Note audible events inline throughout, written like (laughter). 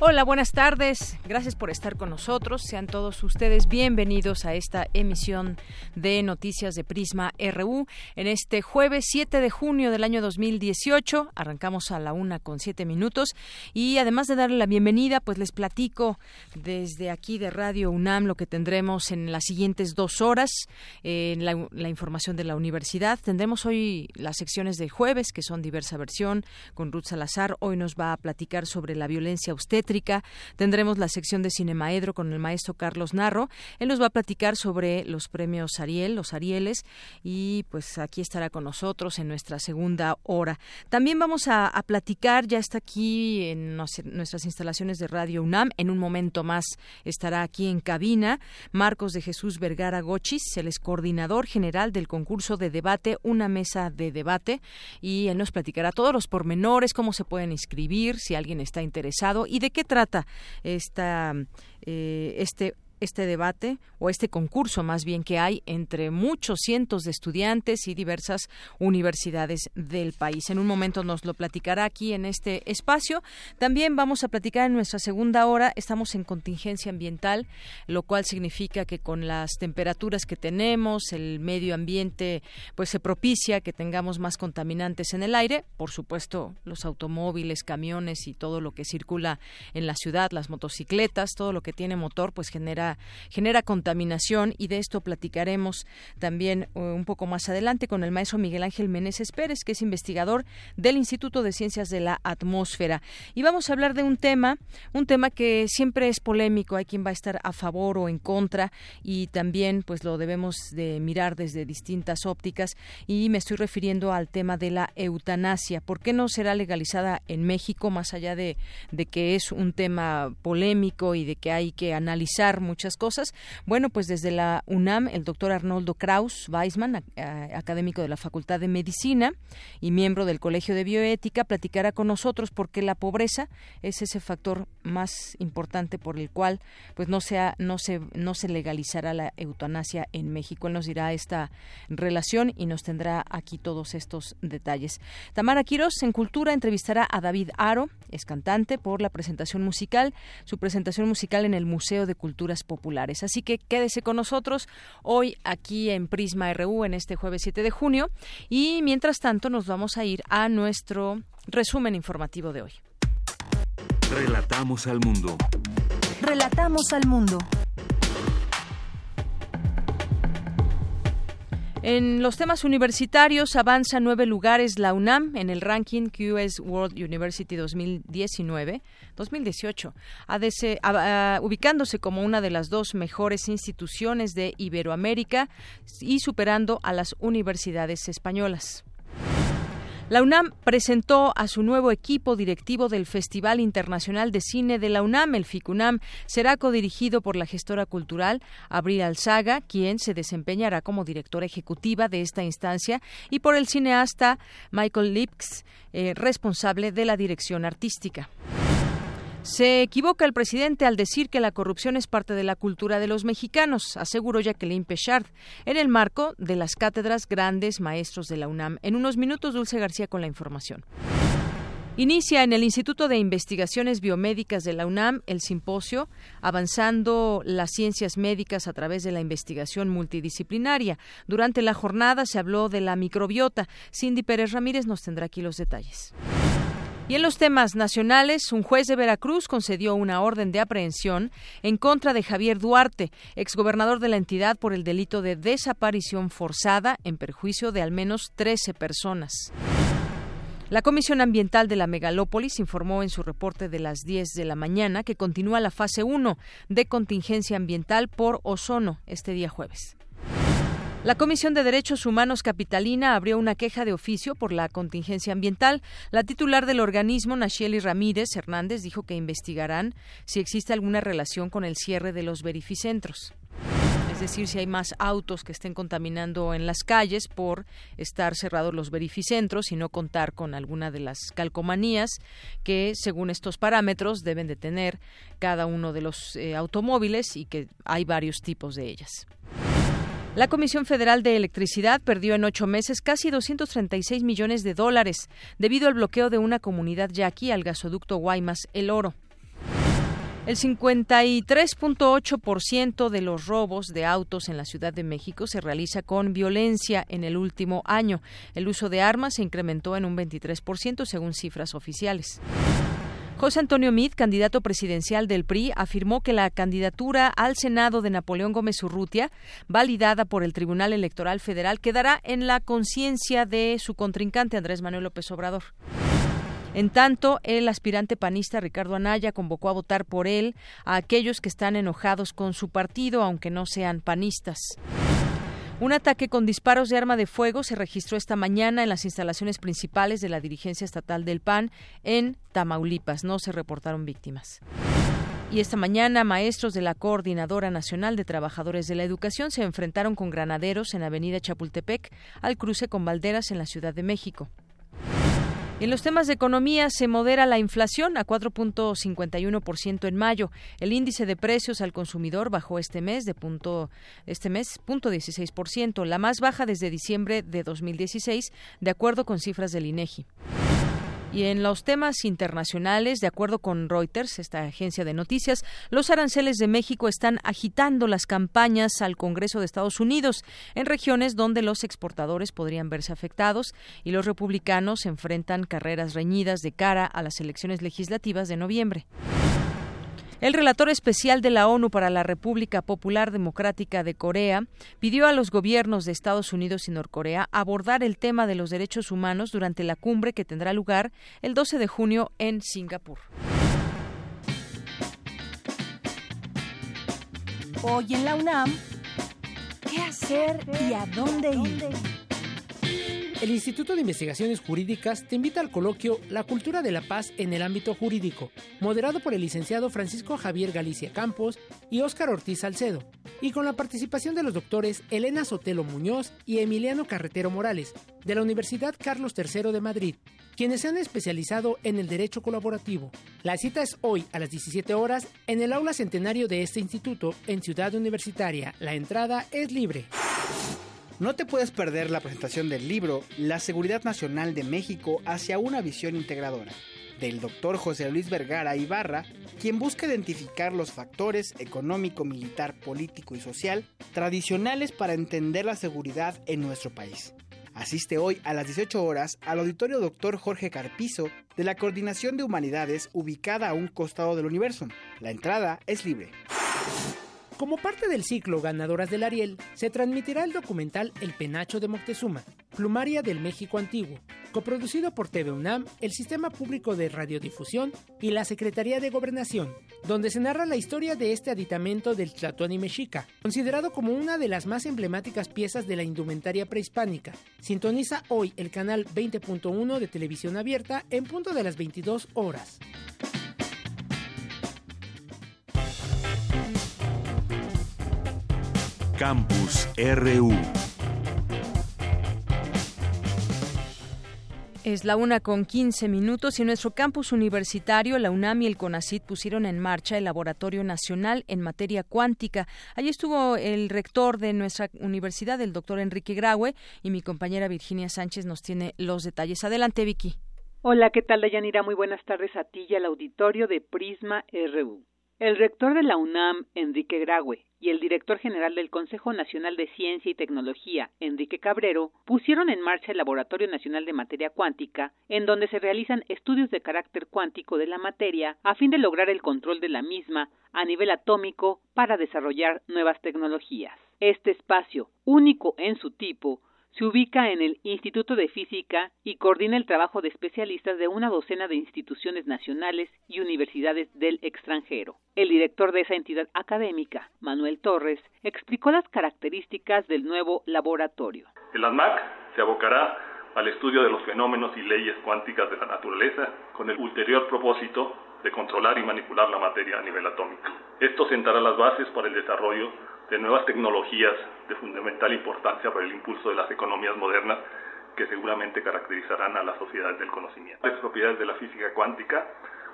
Hola, buenas tardes. Gracias por estar con nosotros. Sean todos ustedes bienvenidos a esta emisión de Noticias de Prisma RU. En este jueves 7 de junio del año 2018, arrancamos a la una con siete minutos. Y además de darle la bienvenida, pues les platico desde aquí de Radio UNAM lo que tendremos en las siguientes dos horas. en la, información de la universidad. Tendremos hoy las secciones de jueves, que son diversa versión, con Ruth Salazar. Hoy nos va a platicar sobre la violencia Tendremos la sección de Cinemaedro con el maestro Carlos Narro. Él nos va a platicar sobre los premios Ariel, los Arieles, y pues aquí estará con nosotros en nuestra segunda hora. También vamos a, platicar, ya está aquí en nuestras instalaciones de Radio UNAM, en un momento más estará aquí en cabina Marcos de Jesús Vergara Gochis, él es coordinador general del concurso de debate, una mesa de debate, y él nos platicará todos los pormenores, cómo se pueden inscribir, si alguien está interesado y de qué qué trata esta, eh, este este debate o este concurso más bien que hay entre muchos cientos de estudiantes y diversas universidades del país. En un momento nos lo platicará aquí en este espacio. También vamos a platicar en nuestra segunda hora. Estamos en contingencia ambiental, lo cual significa que con las temperaturas que tenemos, el medio ambiente pues se propicia que tengamos más contaminantes en el aire. Por supuesto, los automóviles, camiones y todo lo que circula en la ciudad, las motocicletas, todo lo que tiene motor pues genera genera, contaminación y de esto platicaremos también uh, un poco más adelante con el maestro Miguel Ángel Meneses Pérez, que es investigador del Instituto de Ciencias de la Atmósfera. Y vamos a hablar de un tema, un tema que siempre es polémico, hay quien va a estar a favor o en contra y también pues lo debemos de mirar desde distintas ópticas y me estoy refiriendo al tema de la eutanasia. ¿Por qué no será legalizada en México más allá de, de que es un tema polémico y de que hay que analizar mucho muchas cosas. Bueno, pues desde la UNAM, el doctor Arnoldo Kraus Weisman, académico de la Facultad de Medicina y miembro del Colegio de Bioética, platicará con nosotros porque la pobreza es ese factor más importante por el cual pues no sea no se no se legalizará la eutanasia en México. Él nos dirá esta relación y nos tendrá aquí todos estos detalles. Tamara Quiros en Cultura entrevistará a David Aro, es cantante por la presentación musical, su presentación musical en el Museo de Culturas populares. Así que quédese con nosotros hoy aquí en Prisma RU en este jueves 7 de junio y mientras tanto nos vamos a ir a nuestro resumen informativo de hoy. Relatamos al mundo. Relatamos al mundo. En los temas universitarios avanza nueve lugares la UNAM en el ranking QS World University 2019, 2018, ubicándose como una de las dos mejores instituciones de Iberoamérica y superando a las universidades españolas. La UNAM presentó a su nuevo equipo directivo del Festival Internacional de Cine de la UNAM, el FICUNAM. Será codirigido por la gestora cultural Abril Alzaga, quien se desempeñará como directora ejecutiva de esta instancia, y por el cineasta Michael Lipks, eh, responsable de la dirección artística. Se equivoca el presidente al decir que la corrupción es parte de la cultura de los mexicanos, aseguró Jacqueline Pechard en el marco de las cátedras Grandes Maestros de la UNAM. En unos minutos, Dulce García con la información. Inicia en el Instituto de Investigaciones Biomédicas de la UNAM el simposio Avanzando las Ciencias Médicas a través de la investigación multidisciplinaria. Durante la jornada se habló de la microbiota. Cindy Pérez Ramírez nos tendrá aquí los detalles. Y en los temas nacionales, un juez de Veracruz concedió una orden de aprehensión en contra de Javier Duarte, exgobernador de la entidad, por el delito de desaparición forzada en perjuicio de al menos 13 personas. La Comisión Ambiental de la Megalópolis informó en su reporte de las 10 de la mañana que continúa la fase 1 de contingencia ambiental por ozono este día jueves. La Comisión de Derechos Humanos Capitalina abrió una queja de oficio por la contingencia ambiental. La titular del organismo, Nacheli Ramírez Hernández, dijo que investigarán si existe alguna relación con el cierre de los verificentros es decir, si hay más autos que estén contaminando en las calles por estar cerrados los verificentros y no contar con alguna de las calcomanías que, según estos parámetros, deben de tener cada uno de los eh, automóviles y que hay varios tipos de ellas. La Comisión Federal de Electricidad perdió en ocho meses casi 236 millones de dólares debido al bloqueo de una comunidad yaqui al gasoducto Guaymas El Oro. El 53.8% de los robos de autos en la Ciudad de México se realiza con violencia en el último año. El uso de armas se incrementó en un 23% según cifras oficiales. José Antonio Meade, candidato presidencial del PRI, afirmó que la candidatura al Senado de Napoleón Gómez Urrutia, validada por el Tribunal Electoral Federal, quedará en la conciencia de su contrincante Andrés Manuel López Obrador. En tanto, el aspirante panista Ricardo Anaya convocó a votar por él a aquellos que están enojados con su partido, aunque no sean panistas. Un ataque con disparos de arma de fuego se registró esta mañana en las instalaciones principales de la dirigencia estatal del PAN en Tamaulipas. No se reportaron víctimas. Y esta mañana, maestros de la Coordinadora Nacional de Trabajadores de la Educación se enfrentaron con granaderos en Avenida Chapultepec al cruce con Valderas en la Ciudad de México en los temas de economía se modera la inflación a 4.51% en mayo. El índice de precios al consumidor bajó este mes de punto este mes punto 16%, la más baja desde diciembre de 2016, de acuerdo con cifras del INEGI. Y en los temas internacionales, de acuerdo con Reuters, esta agencia de noticias, los aranceles de México están agitando las campañas al Congreso de Estados Unidos en regiones donde los exportadores podrían verse afectados y los republicanos enfrentan carreras reñidas de cara a las elecciones legislativas de noviembre. El relator especial de la ONU para la República Popular Democrática de Corea pidió a los gobiernos de Estados Unidos y Norcorea abordar el tema de los derechos humanos durante la cumbre que tendrá lugar el 12 de junio en Singapur. Hoy en la UNAM, ¿qué hacer y a dónde ir? El Instituto de Investigaciones Jurídicas te invita al coloquio La cultura de la paz en el ámbito jurídico, moderado por el licenciado Francisco Javier Galicia Campos y Óscar Ortiz Salcedo, y con la participación de los doctores Elena Sotelo Muñoz y Emiliano Carretero Morales, de la Universidad Carlos III de Madrid, quienes se han especializado en el derecho colaborativo. La cita es hoy a las 17 horas en el aula centenario de este instituto en Ciudad Universitaria. La entrada es libre. No te puedes perder la presentación del libro La Seguridad Nacional de México hacia una visión integradora, del doctor José Luis Vergara Ibarra, quien busca identificar los factores económico, militar, político y social tradicionales para entender la seguridad en nuestro país. Asiste hoy a las 18 horas al auditorio Dr. Jorge Carpizo de la Coordinación de Humanidades ubicada a un costado del universo. La entrada es libre. Como parte del ciclo Ganadoras del Ariel, se transmitirá el documental El Penacho de Moctezuma, Plumaria del México Antiguo, coproducido por TV UNAM, el Sistema Público de Radiodifusión y la Secretaría de Gobernación, donde se narra la historia de este aditamento del Tlatoani mexica, considerado como una de las más emblemáticas piezas de la indumentaria prehispánica. Sintoniza hoy el canal 20.1 de televisión abierta en punto de las 22 horas. Campus RU. Es la una con 15 minutos y en nuestro campus universitario, la UNAM y el CONACIT pusieron en marcha el Laboratorio Nacional en Materia Cuántica. Allí estuvo el rector de nuestra universidad, el doctor Enrique Graue, y mi compañera Virginia Sánchez nos tiene los detalles. Adelante, Vicky. Hola, ¿qué tal, Dayanira? Muy buenas tardes a ti y al auditorio de Prisma RU. El rector de la UNAM, Enrique Graue, y el director general del Consejo Nacional de Ciencia y Tecnología, Enrique Cabrero, pusieron en marcha el Laboratorio Nacional de Materia Cuántica, en donde se realizan estudios de carácter cuántico de la materia a fin de lograr el control de la misma a nivel atómico para desarrollar nuevas tecnologías. Este espacio, único en su tipo, se ubica en el Instituto de Física y coordina el trabajo de especialistas de una docena de instituciones nacionales y universidades del extranjero. El director de esa entidad académica, Manuel Torres, explicó las características del nuevo laboratorio. El ANMAC se abocará al estudio de los fenómenos y leyes cuánticas de la naturaleza con el ulterior propósito de controlar y manipular la materia a nivel atómico. Esto sentará las bases para el desarrollo de nuevas tecnologías de fundamental importancia para el impulso de las economías modernas que seguramente caracterizarán a las sociedades del conocimiento. Las propiedades de la física cuántica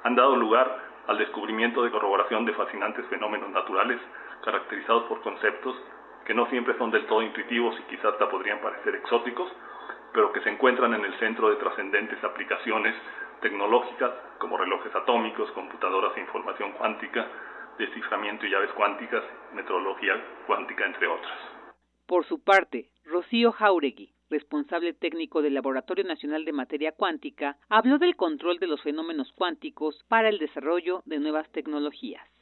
han dado lugar al descubrimiento de corroboración de fascinantes fenómenos naturales caracterizados por conceptos que no siempre son del todo intuitivos y quizás hasta podrían parecer exóticos, pero que se encuentran en el centro de trascendentes aplicaciones tecnológicas como relojes atómicos, computadoras de información cuántica, desciframiento y llaves cuánticas, metrología cuántica, entre otras. Por su parte, Rocío Jauregui, responsable técnico del Laboratorio Nacional de Materia Cuántica, habló del control de los fenómenos cuánticos para el desarrollo de nuevas tecnologías.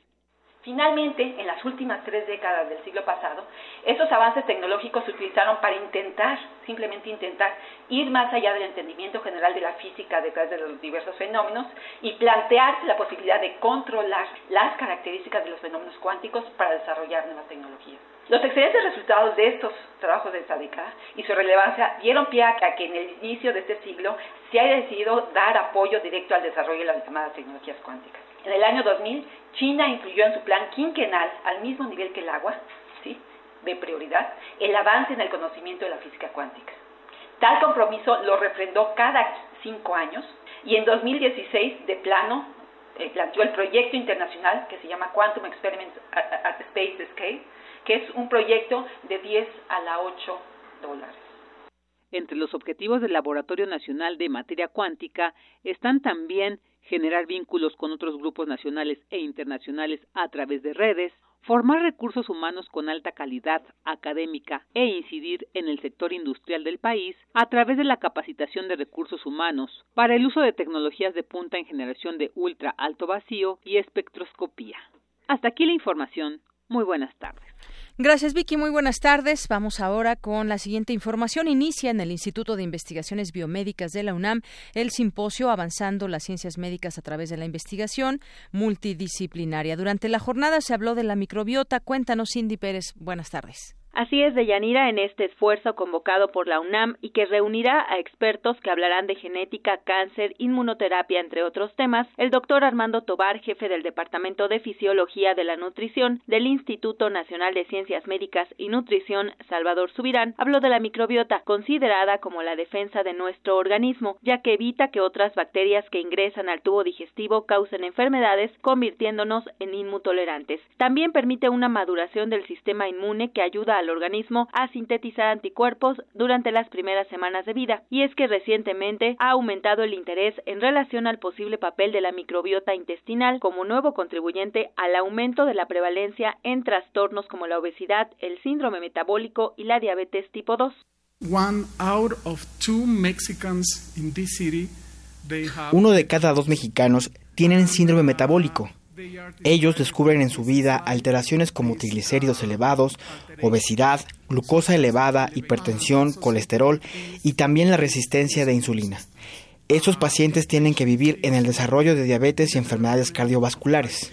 Finalmente, en las últimas tres décadas del siglo pasado, esos avances tecnológicos se utilizaron para intentar, simplemente intentar, ir más allá del entendimiento general de la física detrás de los diversos fenómenos y plantear la posibilidad de controlar las características de los fenómenos cuánticos para desarrollar nuevas tecnologías. Los excelentes resultados de estos trabajos de esta década y su relevancia dieron pie a que en el inicio de este siglo se haya decidido dar apoyo directo al desarrollo de las llamadas tecnologías cuánticas. En el año 2000, China incluyó en su plan quinquenal, al mismo nivel que el agua, ¿sí? de prioridad, el avance en el conocimiento de la física cuántica. Tal compromiso lo refrendó cada cinco años y en 2016, de plano, eh, planteó el proyecto internacional que se llama Quantum Experiments at Space Scale, que es un proyecto de 10 a la 8 dólares. Entre los objetivos del Laboratorio Nacional de Materia Cuántica están también generar vínculos con otros grupos nacionales e internacionales a través de redes, formar recursos humanos con alta calidad académica e incidir en el sector industrial del país a través de la capacitación de recursos humanos para el uso de tecnologías de punta en generación de ultra alto vacío y espectroscopía. Hasta aquí la información. Muy buenas tardes. Gracias, Vicky. Muy buenas tardes. Vamos ahora con la siguiente información. Inicia en el Instituto de Investigaciones Biomédicas de la UNAM el simposio Avanzando las Ciencias Médicas a través de la Investigación Multidisciplinaria. Durante la jornada se habló de la microbiota. Cuéntanos, Cindy Pérez. Buenas tardes. Así es, Deyanira, en este esfuerzo convocado por la UNAM y que reunirá a expertos que hablarán de genética, cáncer, inmunoterapia, entre otros temas, el doctor Armando Tobar, jefe del Departamento de Fisiología de la Nutrición del Instituto Nacional de Ciencias Médicas y Nutrición, Salvador Subirán, habló de la microbiota, considerada como la defensa de nuestro organismo, ya que evita que otras bacterias que ingresan al tubo digestivo causen enfermedades, convirtiéndonos en inmutolerantes. También permite una maduración del sistema inmune que ayuda a al organismo a sintetizar anticuerpos durante las primeras semanas de vida, y es que recientemente ha aumentado el interés en relación al posible papel de la microbiota intestinal como nuevo contribuyente al aumento de la prevalencia en trastornos como la obesidad, el síndrome metabólico y la diabetes tipo 2. Uno de cada dos mexicanos tienen síndrome metabólico. Ellos descubren en su vida alteraciones como triglicéridos elevados, obesidad, glucosa elevada, hipertensión, colesterol y también la resistencia de insulina. Estos pacientes tienen que vivir en el desarrollo de diabetes y enfermedades cardiovasculares.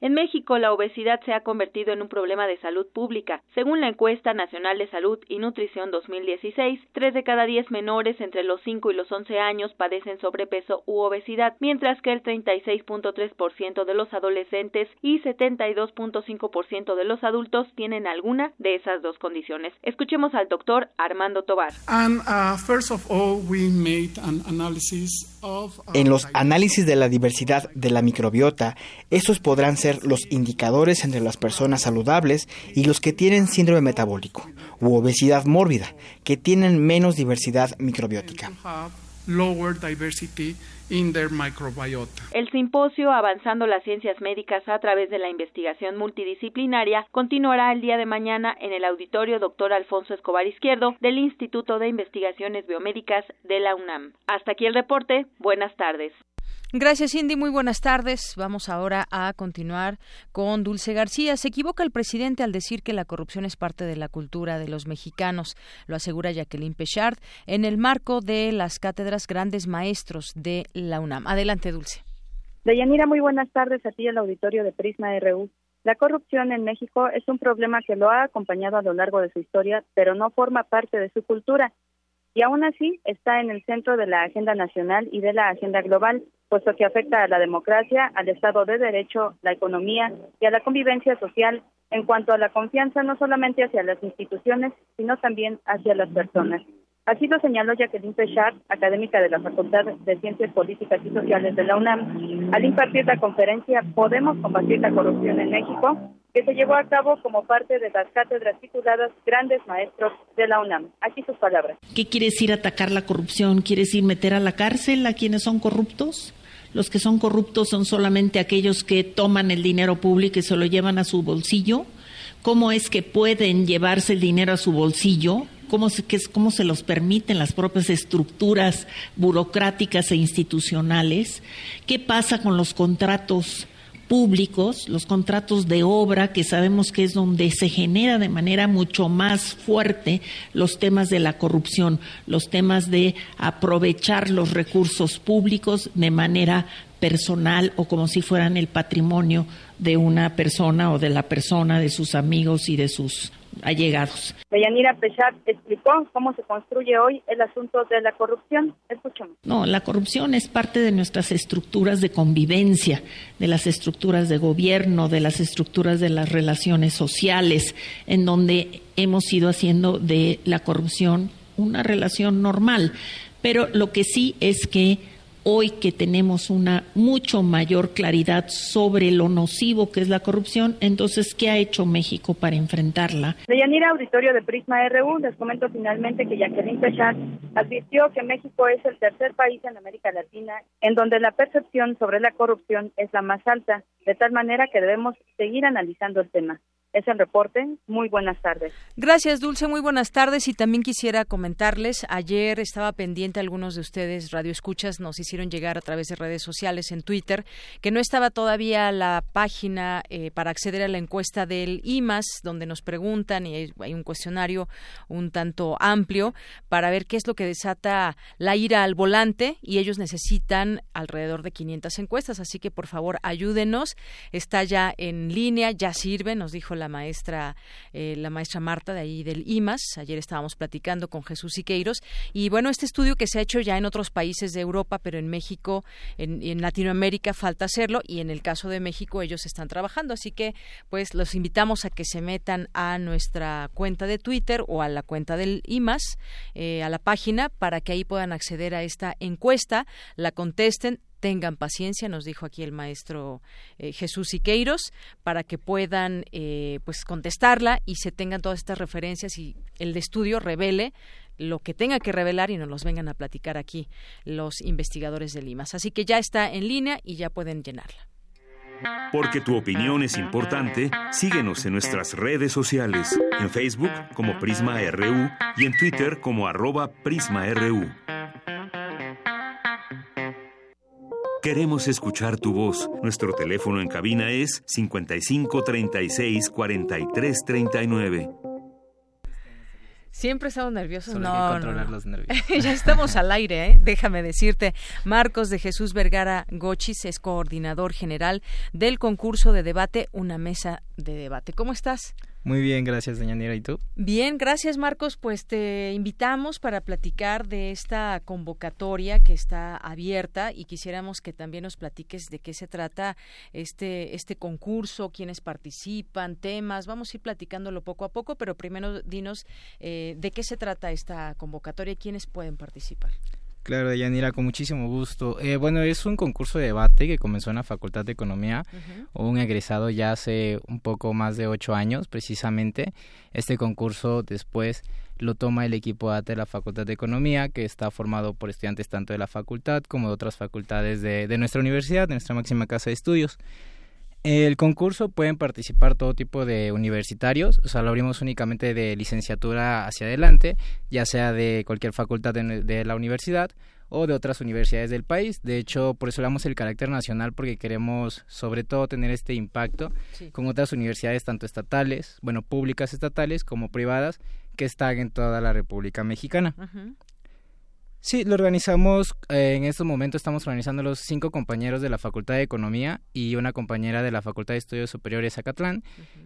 En México, la obesidad se ha convertido en un problema de salud pública. Según la encuesta nacional de salud y nutrición 2016, 3 de cada 10 menores entre los 5 y los 11 años padecen sobrepeso u obesidad, mientras que el 36.3% de los adolescentes y 72.5% de los adultos tienen alguna de esas dos condiciones. Escuchemos al doctor Armando Tobar. En los análisis de la diversidad de la microbiota, estos podrán ser los indicadores entre las personas saludables y los que tienen síndrome metabólico u obesidad mórbida, que tienen menos diversidad microbiótica. El simposio Avanzando las Ciencias Médicas a través de la investigación multidisciplinaria continuará el día de mañana en el auditorio Dr. Alfonso Escobar Izquierdo del Instituto de Investigaciones Biomédicas de la UNAM. Hasta aquí el reporte. Buenas tardes. Gracias, Cindy. Muy buenas tardes. Vamos ahora a continuar con Dulce García. Se equivoca el presidente al decir que la corrupción es parte de la cultura de los mexicanos, lo asegura Jacqueline Pechard en el marco de las cátedras Grandes Maestros de la UNAM. Adelante, Dulce. Deyanira, muy buenas tardes a ti, el auditorio de Prisma RU. La corrupción en México es un problema que lo ha acompañado a lo largo de su historia, pero no forma parte de su cultura y aún así está en el centro de la agenda nacional y de la agenda global, puesto que afecta a la democracia, al Estado de Derecho, la economía y a la convivencia social en cuanto a la confianza no solamente hacia las instituciones, sino también hacia las personas. Así lo señaló Jacqueline Pechard, académica de la Facultad de Ciencias Políticas y Sociales de la UNAM, al impartir la conferencia Podemos combatir la corrupción en México, que se llevó a cabo como parte de las cátedras tituladas Grandes Maestros de la UNAM. Aquí sus palabras. ¿Qué quiere decir atacar la corrupción? ¿Quiere decir meter a la cárcel a quienes son corruptos? Los que son corruptos son solamente aquellos que toman el dinero público y se lo llevan a su bolsillo. ¿Cómo es que pueden llevarse el dinero a su bolsillo? Cómo se, cómo se los permiten las propias estructuras burocráticas e institucionales, qué pasa con los contratos públicos, los contratos de obra, que sabemos que es donde se genera de manera mucho más fuerte los temas de la corrupción, los temas de aprovechar los recursos públicos de manera personal o como si fueran el patrimonio de una persona o de la persona, de sus amigos y de sus allegados. Deyanira Pechat explicó cómo se construye hoy el asunto de la corrupción. Escuchemos. No, la corrupción es parte de nuestras estructuras de convivencia, de las estructuras de gobierno, de las estructuras de las relaciones sociales, en donde hemos ido haciendo de la corrupción una relación normal. Pero lo que sí es que hoy que tenemos una mucho mayor claridad sobre lo nocivo que es la corrupción, entonces, ¿qué ha hecho México para enfrentarla? Deyanira Auditorio de Prisma RU, les comento finalmente que Jacqueline Pechat advirtió que México es el tercer país en América Latina en donde la percepción sobre la corrupción es la más alta, de tal manera que debemos seguir analizando el tema es el reporte. Muy buenas tardes. Gracias, Dulce. Muy buenas tardes. Y también quisiera comentarles, ayer estaba pendiente, algunos de ustedes, Radio Escuchas, nos hicieron llegar a través de redes sociales en Twitter, que no estaba todavía la página eh, para acceder a la encuesta del IMAS, donde nos preguntan, y hay un cuestionario un tanto amplio, para ver qué es lo que desata la ira al volante, y ellos necesitan alrededor de 500 encuestas. Así que, por favor, ayúdenos. Está ya en línea, ya sirve, nos dijo la maestra, eh, la maestra Marta de ahí del IMAS. Ayer estábamos platicando con Jesús Siqueiros. Y bueno, este estudio que se ha hecho ya en otros países de Europa, pero en México, en, en Latinoamérica falta hacerlo y en el caso de México ellos están trabajando. Así que pues los invitamos a que se metan a nuestra cuenta de Twitter o a la cuenta del IMAS, eh, a la página, para que ahí puedan acceder a esta encuesta, la contesten tengan paciencia, nos dijo aquí el maestro eh, Jesús Siqueiros, para que puedan eh, pues contestarla y se tengan todas estas referencias y el estudio revele lo que tenga que revelar y nos los vengan a platicar aquí los investigadores de Limas. Así que ya está en línea y ya pueden llenarla. Porque tu opinión es importante, síguenos en nuestras redes sociales, en Facebook como Prisma RU y en Twitter como arroba PrismaRU. Queremos escuchar tu voz. Nuestro teléfono en cabina es 55 36 43 39. Siempre estamos nerviosos. Solo no, controlar los nervios. (laughs) ya estamos al aire, ¿eh? déjame decirte. Marcos de Jesús Vergara Gochis es coordinador general del concurso de debate Una Mesa de Debate. ¿Cómo estás? Muy bien, gracias, doña Nira. ¿Y tú? Bien, gracias, Marcos. Pues te invitamos para platicar de esta convocatoria que está abierta y quisiéramos que también nos platiques de qué se trata este, este concurso, quiénes participan, temas. Vamos a ir platicándolo poco a poco, pero primero dinos eh, de qué se trata esta convocatoria y quiénes pueden participar. Claro, Yanira, con muchísimo gusto. Eh, bueno, es un concurso de debate que comenzó en la Facultad de Economía, un egresado ya hace un poco más de ocho años, precisamente. Este concurso después lo toma el equipo de de la Facultad de Economía, que está formado por estudiantes tanto de la facultad como de otras facultades de, de nuestra universidad, de nuestra máxima casa de estudios. El concurso pueden participar todo tipo de universitarios, o sea, lo abrimos únicamente de licenciatura hacia adelante, ya sea de cualquier facultad de, la universidad o de otras universidades del país. De hecho, por eso le damos el carácter nacional porque queremos sobre todo tener este impacto con otras universidades tanto estatales, bueno, públicas estatales como privadas que están en toda la República Mexicana. Sí, lo organizamos, eh, en estos momentos estamos organizando los cinco compañeros de la Facultad de Economía y una compañera de la Facultad de Estudios Superiores Acatlán,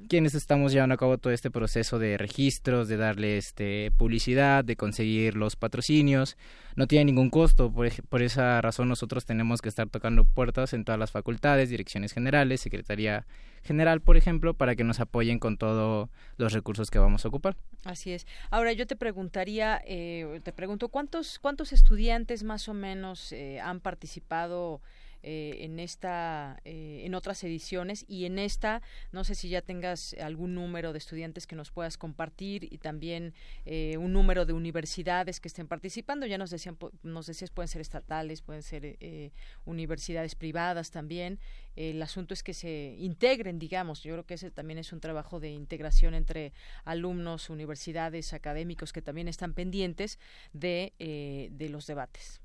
quienes estamos llevando a cabo todo este proceso de registros, de darle este, publicidad, de conseguir los patrocinios. No tiene ningún costo, por, por esa razón nosotros tenemos que estar tocando puertas en todas las facultades, direcciones generales, Secretaría general, por ejemplo, para que nos apoyen con todos los recursos que vamos a ocupar. Así es. Ahora yo te preguntaría, eh, te pregunto, ¿cuántos, cuántos estudiantes más o menos eh, han participado eh, en esta eh, en otras ediciones y en esta no sé si ya tengas algún número de estudiantes que nos puedas compartir y también eh, un número de universidades que estén participando. Ya nos decían nos decías pueden ser estatales pueden ser universidades privadas también. El asunto es que se integren digamos. Yo creo que ese también es un trabajo de integración entre alumnos universidades académicos que también están pendientes de de los debates.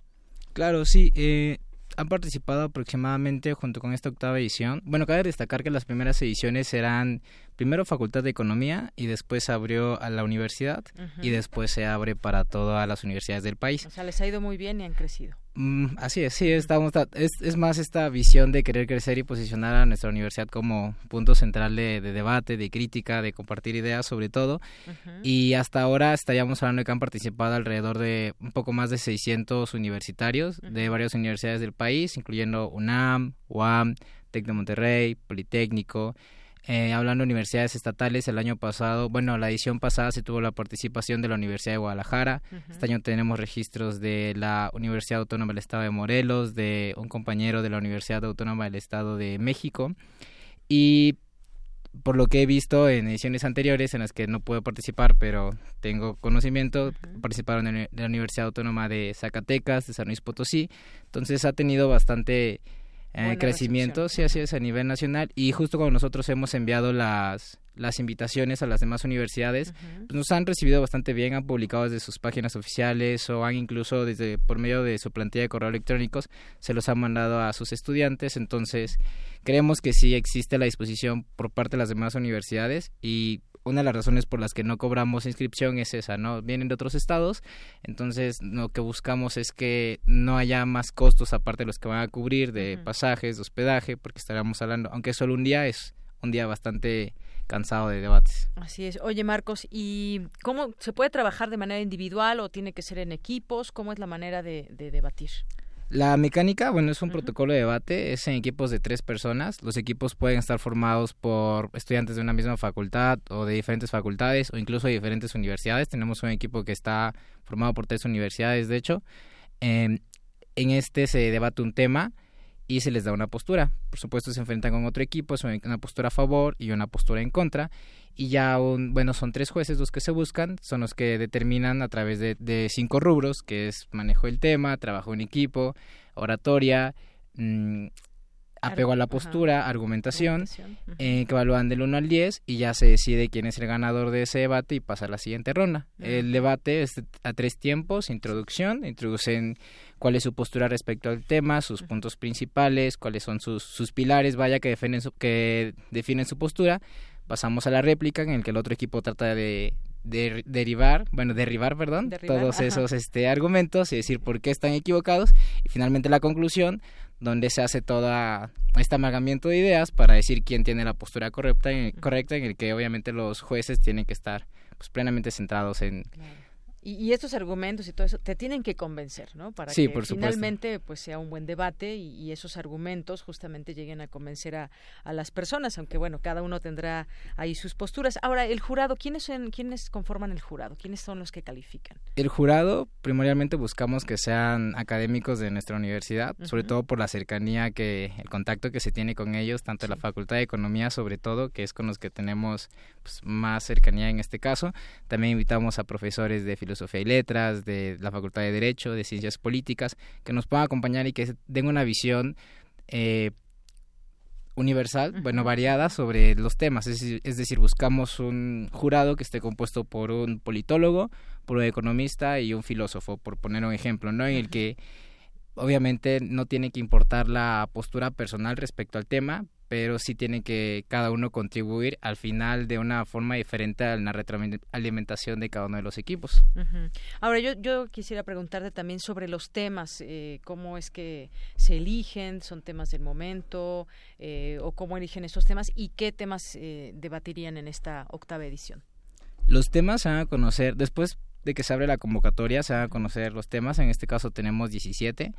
Claro, sí. Eh, han participado aproximadamente junto con esta octava edición. Bueno, cabe destacar que las primeras ediciones eran primero Facultad de Economía y después abrió a la universidad y después se abre para todas las universidades del país. O sea, les ha ido muy bien y han crecido. Mm, así es, sí, estamos, es, es, más esta visión de querer crecer y posicionar a nuestra universidad como punto central de, debate, de crítica, de compartir ideas sobre todo. Y hasta ahora estaríamos hablando de que han participado alrededor de un poco más de 600 universitarios de varias universidades del país, incluyendo UNAM, UAM, TEC de Monterrey, Politécnico, eh, hablando de universidades estatales, el año pasado, bueno, la edición pasada se tuvo la participación de la Universidad de Guadalajara. Este año tenemos registros de la Universidad Autónoma del Estado de Morelos, de un compañero de la Universidad Autónoma del Estado de México. Y por lo que he visto en ediciones anteriores en las que no puedo participar, pero tengo conocimiento, participaron en la Universidad Autónoma de Zacatecas, de San Luis Potosí. Entonces ha tenido bastante eh, crecimiento, sí, así es, a nivel nacional. Y justo cuando nosotros hemos enviado las, las invitaciones a las demás universidades, pues nos han recibido bastante bien, han publicado desde sus páginas oficiales o han incluso desde por medio de su plantilla de correo electrónicos se los han mandado a sus estudiantes. Entonces, creemos que sí existe la disposición por parte de las demás universidades y una de las razones por las que no cobramos inscripción es esa, ¿no? Vienen de otros estados, entonces lo que buscamos es que no haya más costos aparte de los que van a cubrir de pasajes, de hospedaje, porque estaríamos hablando, aunque solo un día es un día bastante cansado de debates. Así es. Oye, Marcos, ¿y cómo se puede trabajar de manera individual o tiene que ser en equipos? ¿Cómo es la manera de debatir? La mecánica, bueno, es un protocolo de debate, es en equipos de tres personas. Los equipos pueden estar formados por estudiantes de una misma facultad o de diferentes facultades o incluso de diferentes universidades. Tenemos un equipo que está formado por tres universidades, de hecho. Em, en este se debate un tema y se les da una postura. Por supuesto, se enfrentan con otro equipo, es una postura a favor y una postura en contra y ya un, bueno son tres jueces los que se buscan son los que determinan a través de, cinco rubros que es manejo del tema trabajo en equipo oratoria mm, apego a la postura argumentación, eh, que evalúan del 1 al 10 y ya se decide quién es el ganador de ese debate y pasa a la siguiente ronda. El debate es a tres tiempos introducción introducen cuál es su postura respecto al tema sus puntos principales cuáles son sus, sus pilares vaya que definen que definen su postura pasamos a la réplica en el que el otro equipo trata de, derivar, bueno, derribar, perdón, todos esos este, argumentos y decir por qué están equivocados. Y finalmente la conclusión donde se hace todo este amalgamiento de ideas para decir quién tiene la postura correcta, correcta en el que obviamente los jueces tienen que estar pues, plenamente centrados en, y, estos argumentos y todo eso te tienen que convencer, ¿no? Para que finalmente pues sea un buen debate y, esos argumentos justamente lleguen a convencer a, a, las personas, aunque bueno, cada uno tendrá ahí sus posturas. Ahora, el jurado, ¿quiénes, son, ¿quiénes conforman el jurado? ¿Quiénes son los que califican? El jurado, primordialmente buscamos que sean académicos de nuestra universidad, sobre todo por la cercanía que, el contacto que se tiene con ellos, tanto en la Facultad de Economía sobre todo, que es con los que tenemos pues, más cercanía en este caso. También invitamos a profesores de filosofía Filosofía y Letras, de la Facultad de Derecho, de Ciencias Políticas, que nos puedan acompañar y que den una visión eh, universal, bueno, variada sobre los temas. Es, es, decir, buscamos un jurado que esté compuesto por un politólogo, por un economista y un filósofo, por poner un ejemplo, ¿no? En el que obviamente no tiene que importar la postura personal respecto al tema, pero sí tiene que cada uno contribuir al final de una forma diferente a la retroalimentación de cada uno de los equipos. Ahora, yo, yo quisiera preguntarte también sobre los temas, eh, cómo es que se eligen, son temas del momento, eh, o cómo eligen esos temas y qué temas eh, debatirían en esta octava edición. Los temas se van a conocer, después de que se abre la convocatoria se van a conocer los temas. En este caso tenemos 17.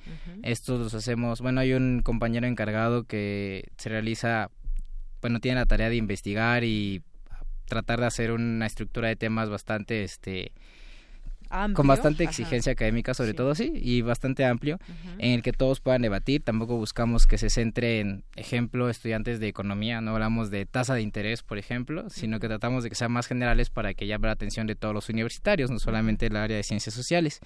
Estos los hacemos, bueno, hay un compañero encargado que se realiza, bueno, tiene la tarea de investigar y tratar de hacer una estructura de temas bastante, este, con bastante exigencia académica sobre todo, sí, y bastante amplio, en el que todos puedan debatir. Tampoco buscamos que se centre en, ejemplo, estudiantes de economía, no hablamos de tasa de interés, por ejemplo, sino que tratamos de que sean más generales para que llame la atención de todos los universitarios, no solamente el área de ciencias sociales.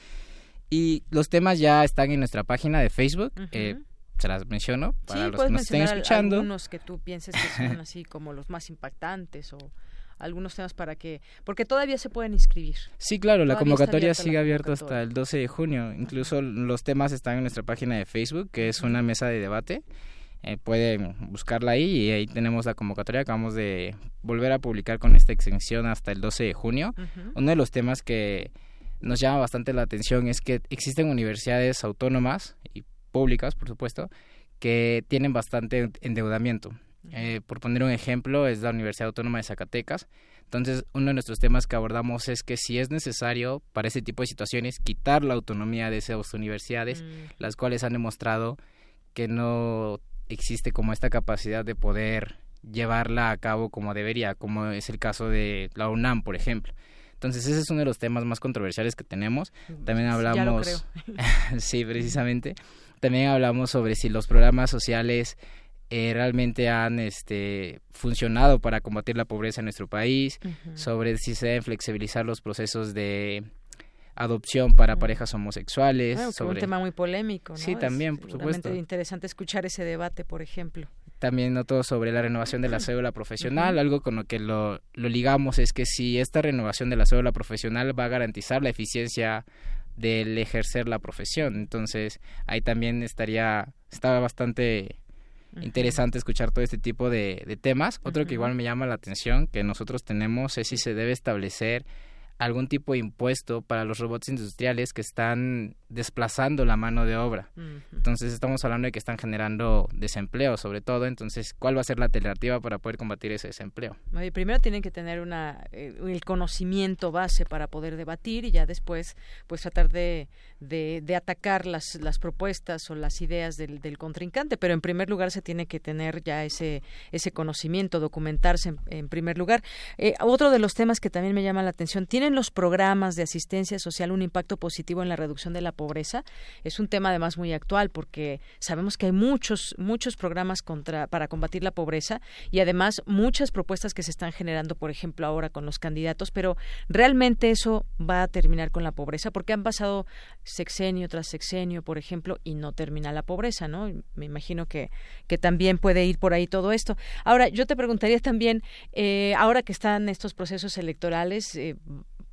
Y los temas ya están en nuestra página de Facebook. eh, se las menciono para los que nos estén escuchando. algunos que tú pienses que son (laughs) así como los más impactantes o algunos temas para que porque todavía se pueden inscribir. Sí, claro, la convocatoria sigue abierta hasta el 12 de junio. Incluso los temas están en nuestra página de Facebook, que es una mesa de debate. Eh, pueden buscarla ahí y ahí tenemos la convocatoria. Acabamos de volver a publicar con esta extensión hasta el 12 de junio. Uno de los temas que nos llama bastante la atención es que existen universidades autónomas y públicas, por supuesto, que tienen bastante endeudamiento. Eh, por poner un ejemplo, es la Universidad Autónoma de Zacatecas. Entonces, uno de nuestros temas que abordamos es que si es necesario para ese tipo de situaciones quitar la autonomía de esas universidades, mm. las cuales han demostrado que no existe como esta capacidad de poder llevarla a cabo como debería, como es el caso de la UNAM, por ejemplo. Entonces, ese es uno de los temas más controversiales que tenemos. También hablamos, (laughs) sí, precisamente. También hablamos sobre si los programas sociales eh, realmente han este, funcionado para combatir la pobreza en nuestro país, sobre si se deben flexibilizar los procesos de adopción para parejas homosexuales. sobre... un tema muy polémico. ¿no? Sí, también, por supuesto. interesante escuchar ese debate, por ejemplo. También noto sobre la renovación de la (clears throat) cédula profesional, algo con lo que lo, lo ligamos es que si esta renovación de la cédula profesional va a garantizar la eficiencia del ejercer la profesión. Entonces, ahí también estaría, estaba bastante interesante escuchar todo este tipo de, temas. Otro que igual me llama la atención que nosotros tenemos es si se debe establecer algún tipo de impuesto para los robots industriales que están desplazando la mano de obra. Entonces estamos hablando de que están generando desempleo sobre todo, entonces ¿cuál va a ser la alternativa para poder combatir ese desempleo? Primero tienen que tener una, eh, el conocimiento base para poder debatir y ya después pues tratar de, de, atacar las, las propuestas o las ideas del, del, contrincante, pero en primer lugar se tiene que tener ya ese, ese conocimiento, documentarse en, primer lugar. Eh, otro de los temas que también me llama la atención, ¿tienen los programas de asistencia social un impacto positivo en la reducción de la pobreza? Es un tema además muy actual porque sabemos que hay muchos muchos programas contra para combatir la pobreza y además muchas propuestas que se están generando, por ejemplo, ahora con los candidatos, pero realmente eso va a terminar con la pobreza porque han pasado sexenio tras sexenio, por ejemplo, y no termina la pobreza, ¿no? Me imagino que que también puede ir por ahí todo esto. Ahora, yo te preguntaría también, eh, ahora que están estos procesos electorales, eh,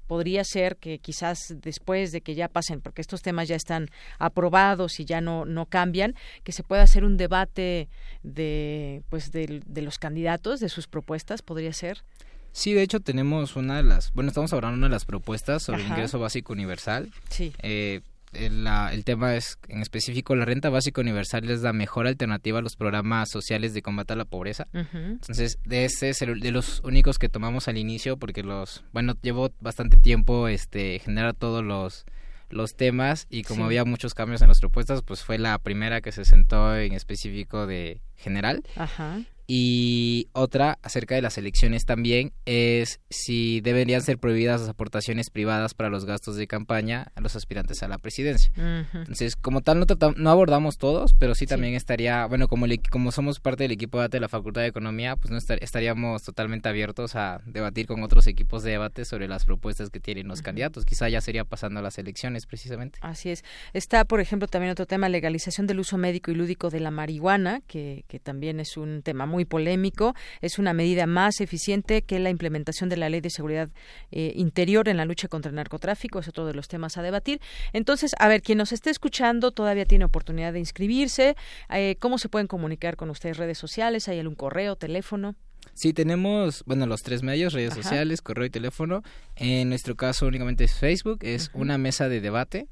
podría ser que quizás después de que ya pasen, porque estos temas ya están aprobados y ya no, no cambian, que se pueda hacer un debate de, pues de, los candidatos, de sus propuestas, podría ser. Sí, de hecho tenemos una de las, bueno, estamos hablando de una de las propuestas sobre ingreso básico universal. Sí. Eh, el, el, tema es en específico la renta básica universal es la mejor alternativa a los programas sociales de combate a la pobreza. Entonces, de ese es el, de los únicos que tomamos al inicio porque los, bueno, llevó bastante tiempo este generar todos los los temas y como había muchos cambios en las propuestas, pues fue la primera que se sentó en específico de general. Ajá. Y otra acerca de las elecciones también es si deberían ser prohibidas las aportaciones privadas para los gastos de campaña a los aspirantes a la presidencia. Entonces, como tal, no, no abordamos todos, pero sí también estaría, bueno, como, como somos parte del equipo de debate de la Facultad de Economía, pues no estaríamos totalmente abiertos a debatir con otros equipos de debate sobre las propuestas que tienen los candidatos. Quizá ya sería pasando a las elecciones, precisamente. Así es. Está, por ejemplo, también otro tema, legalización del uso médico y lúdico de la marihuana, que, que también es un tema muy muy polémico. Es una medida más eficiente que la implementación de la Ley de Seguridad eh, Interior en la lucha contra el narcotráfico. Es otro de los temas a debatir. Entonces, a ver, quien nos esté escuchando todavía tiene oportunidad de inscribirse. Eh, ¿Cómo se pueden comunicar con ustedes? ¿Redes sociales? ¿Hay algún correo, teléfono? Sí, tenemos, bueno, los tres medios, redes sociales, correo y teléfono. En nuestro caso únicamente es Facebook, es una mesa de debate.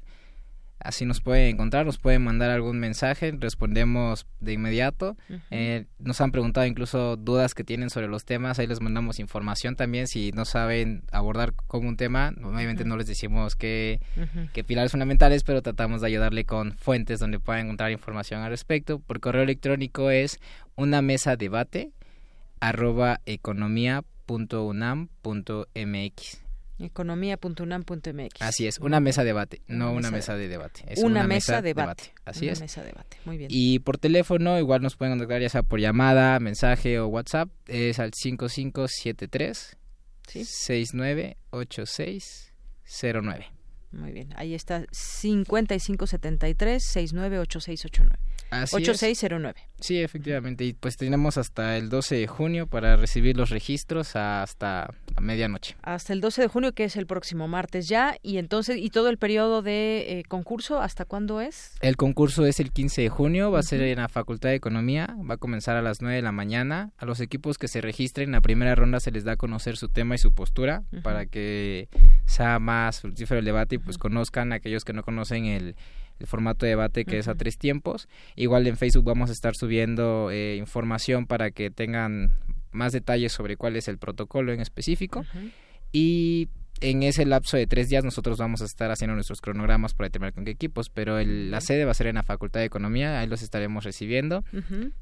Así nos pueden encontrar, nos pueden mandar algún mensaje, respondemos de inmediato. Eh, nos han preguntado incluso dudas que tienen sobre los temas, ahí les mandamos información también. Si no saben abordar con un tema, obviamente no les decimos qué pilares fundamentales, pero tratamos de ayudarle con fuentes donde puedan encontrar información al respecto. Por correo electrónico es una mesa debate arroba economía.unam.mx. Economía.unam.mx. Así es, una mesa de debate, no una, mesa, de, debate. Es una, mesa, de debate. Así una es. mesa de debate, muy bien. Y por teléfono, igual nos pueden contactar ya sea por llamada, mensaje o WhatsApp, es al 5573 ¿Sí? 698609. Muy bien, ahí está 5573 698689. Así 8609. Sí, efectivamente. Y pues tenemos hasta el 12 de junio para recibir los registros hasta la medianoche. Hasta el 12 de junio, que es el próximo martes ya. Y entonces, ¿y todo el periodo de eh, concurso hasta cuándo es? El concurso es el 15 de junio, va a ser en la Facultad de Economía, va a comenzar a las 9 de la mañana. A los equipos que se registren, en la primera ronda se les da a conocer su tema y su postura para que sea más fructífero el debate y pues conozcan a aquellos que no conocen el el formato de debate que es a tres tiempos. Igual en Facebook vamos a estar subiendo eh, información para que tengan más detalles sobre cuál es el protocolo en específico. Y en ese lapso de tres días nosotros vamos a estar haciendo nuestros cronogramas para determinar con qué equipos, pero el, la sede va a ser en la Facultad de Economía, ahí los estaremos recibiendo.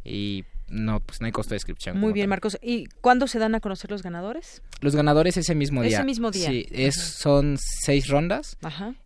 Y no, pues no hay costo de inscripción. Muy bien, Marcos. ¿Y cuándo se dan a conocer los ganadores? Los ganadores ese mismo día. Ese mismo día. Sí, es, son seis rondas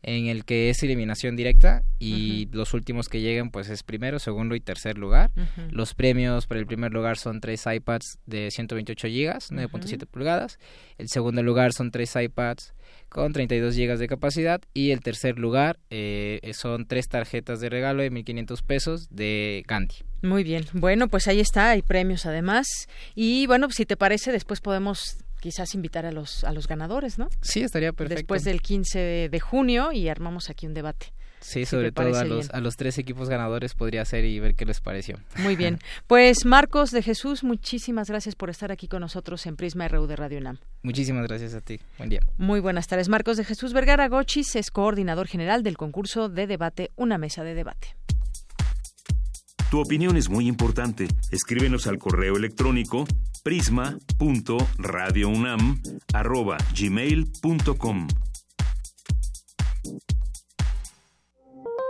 en el que es eliminación directa y los últimos que lleguen pues es primero, segundo y tercer lugar. Los premios para el primer lugar son tres iPads de 128 gigas, 9.7 pulgadas. El segundo lugar son tres iPads con 32 gigas de capacidad y el tercer lugar eh, son tres tarjetas de regalo de 1.500 pesos de Gandhi. Muy bien, bueno, pues ahí está, hay premios además y bueno, si te parece, después podemos quizás invitar a los a los ganadores, ¿no? Sí, estaría perfecto. Después del 15 de junio y armamos aquí un debate. Sí, sobre todo a los, a los tres equipos ganadores podría ser y ver qué les pareció. Muy bien. (laughs) Pues Marcos de Jesús, muchísimas gracias por estar aquí con nosotros en Prisma RU de Radio UNAM. Muchísimas gracias a ti. Buen día. Muy buenas tardes. Marcos de Jesús Vergara Gochis es coordinador general del concurso de debate Una Mesa de Debate. Tu opinión es muy importante. Escríbenos al correo electrónico prisma.radiounam@gmail.com.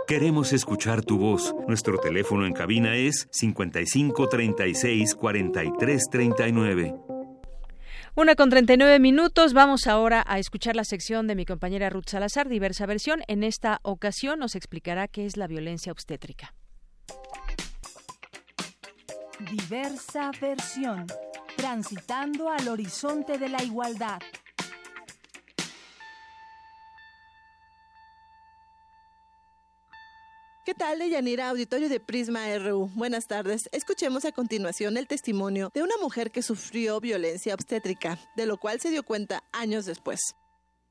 Queremos escuchar tu voz. Nuestro teléfono en cabina es 55 36 43 39. Una con 39 minutos. Vamos ahora a escuchar la sección de mi compañera Ruth Salazar, diversa versión. En esta ocasión nos explicará qué es la violencia obstétrica. Diversa versión. Transitando al horizonte de la igualdad. ¿Qué tal, Deyanira, auditorio de Prisma RU? Buenas tardes. Escuchemos a continuación el testimonio de una mujer que sufrió violencia obstétrica, de lo cual se dio cuenta años después.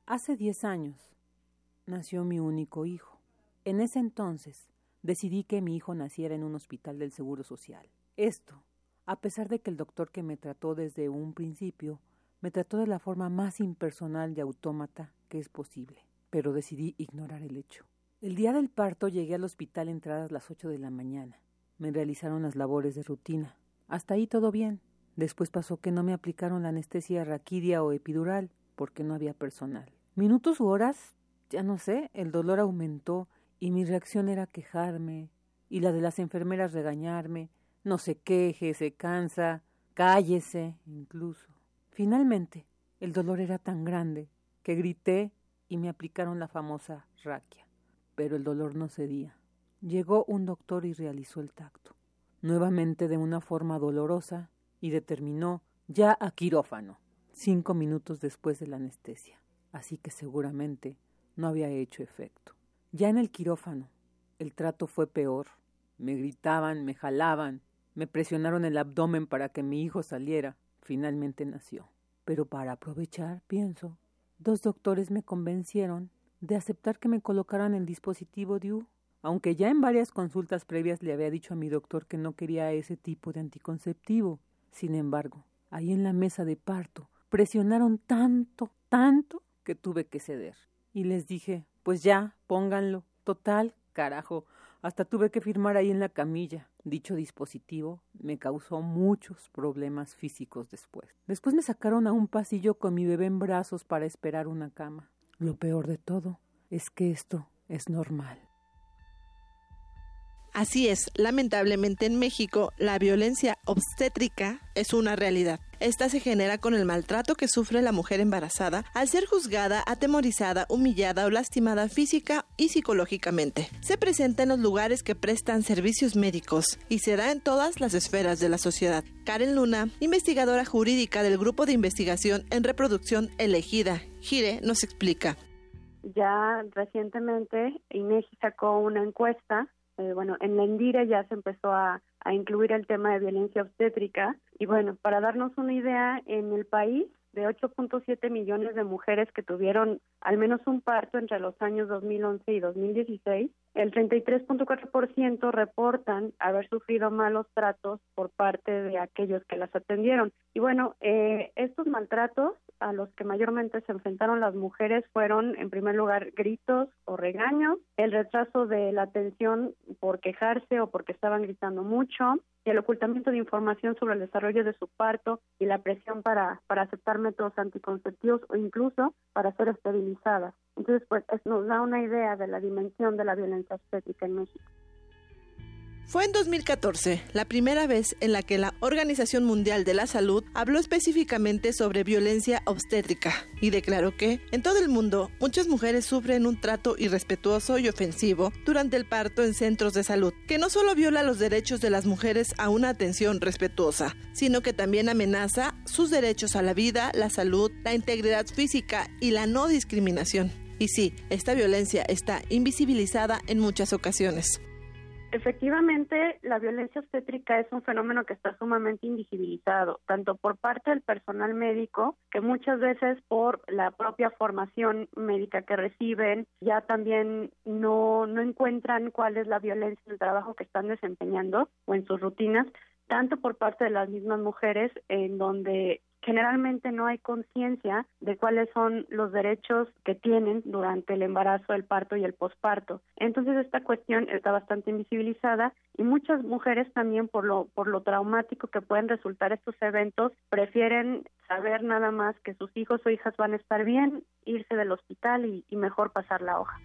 Hace 10 años nació mi único hijo. En ese entonces decidí que mi hijo naciera en un hospital del Seguro Social. Esto, a pesar de que el doctor que me trató desde un principio me trató de la forma más impersonal y autómata que es posible, pero decidí ignorar el hecho. El día del parto llegué al hospital entradas las ocho de la mañana. Me realizaron las labores de rutina. Hasta ahí todo bien. Después pasó que no me aplicaron la anestesia raquidia o epidural porque no había personal. Minutos u horas, ya no sé, el dolor aumentó y mi reacción era quejarme y la de las enfermeras regañarme. No se queje, se cansa. cállese, incluso. Finalmente, el dolor era tan grande que grité y me aplicaron la famosa raquia. Pero el dolor no cedía. Llegó un doctor y realizó el tacto, nuevamente de una forma dolorosa, y determinó ya a quirófano, cinco minutos después de la anestesia. Así que seguramente no había hecho efecto. Ya en el quirófano, el trato fue peor. Me gritaban, me jalaban, me presionaron el abdomen para que mi hijo saliera. Finalmente nació. Pero para aprovechar, pienso, dos doctores me convencieron de aceptar que me colocaran el dispositivo DIU, aunque ya en varias consultas previas le había dicho a mi doctor que no quería ese tipo de anticonceptivo. Sin embargo, ahí en la mesa de parto, presionaron tanto, tanto, que tuve que ceder. Y les dije, pues ya, pónganlo. Total, carajo, hasta tuve que firmar ahí en la camilla. Dicho dispositivo me causó muchos problemas físicos después. Después me sacaron a un pasillo con mi bebé en brazos para esperar una cama. Lo peor de todo es que esto es normal. Así es, lamentablemente en México la violencia obstétrica es una realidad. Esta se genera con el maltrato que sufre la mujer embarazada al ser juzgada, atemorizada, humillada o lastimada física y psicológicamente. Se presenta en los lugares que prestan servicios médicos y se da en todas las esferas de la sociedad. Karen Luna, investigadora jurídica del Grupo de Investigación en Reproducción Elegida, Gire, nos explica. Ya recientemente INEGI sacó una encuesta eh, bueno, en la Endire ya se empezó a, a incluir el tema de violencia obstétrica y bueno, para darnos una idea, en el país de 8.7 millones de mujeres que tuvieron al menos un parto entre los años 2011 y 2016, el 33.4% reportan haber sufrido malos tratos por parte de aquellos que las atendieron. Y bueno, eh, estos maltratos a los que mayormente se enfrentaron las mujeres fueron, en primer lugar, gritos o regaños, el retraso de la atención por quejarse o porque estaban gritando mucho, el ocultamiento de información sobre el desarrollo de su parto y la presión para, para aceptar métodos anticonceptivos o incluso para ser esterilizadas. Entonces, pues nos da una idea de la dimensión de la violencia obstétrica en México. Fue en 2014 la primera vez en la que la Organización Mundial de la Salud habló específicamente sobre violencia obstétrica y declaró que en todo el mundo muchas mujeres sufren un trato irrespetuoso y ofensivo durante el parto en centros de salud, que no solo viola los derechos de las mujeres a una atención respetuosa, sino que también amenaza sus derechos a la vida, la salud, la integridad física y la no discriminación. Y sí, esta violencia está invisibilizada en muchas ocasiones. Efectivamente, la violencia obstétrica es un fenómeno que está sumamente invisibilizado, tanto por parte del personal médico, que muchas veces por la propia formación médica que reciben, ya también no, no encuentran cuál es la violencia en el trabajo que están desempeñando o en sus rutinas, tanto por parte de las mismas mujeres, en donde generalmente no hay conciencia de cuáles son los derechos que tienen durante el embarazo, el parto y el posparto. Entonces esta cuestión está bastante invisibilizada y muchas mujeres también por lo por lo traumático que pueden resultar estos eventos prefieren saber nada más que sus hijos o hijas van a estar bien, irse del hospital y, mejor pasar la hoja.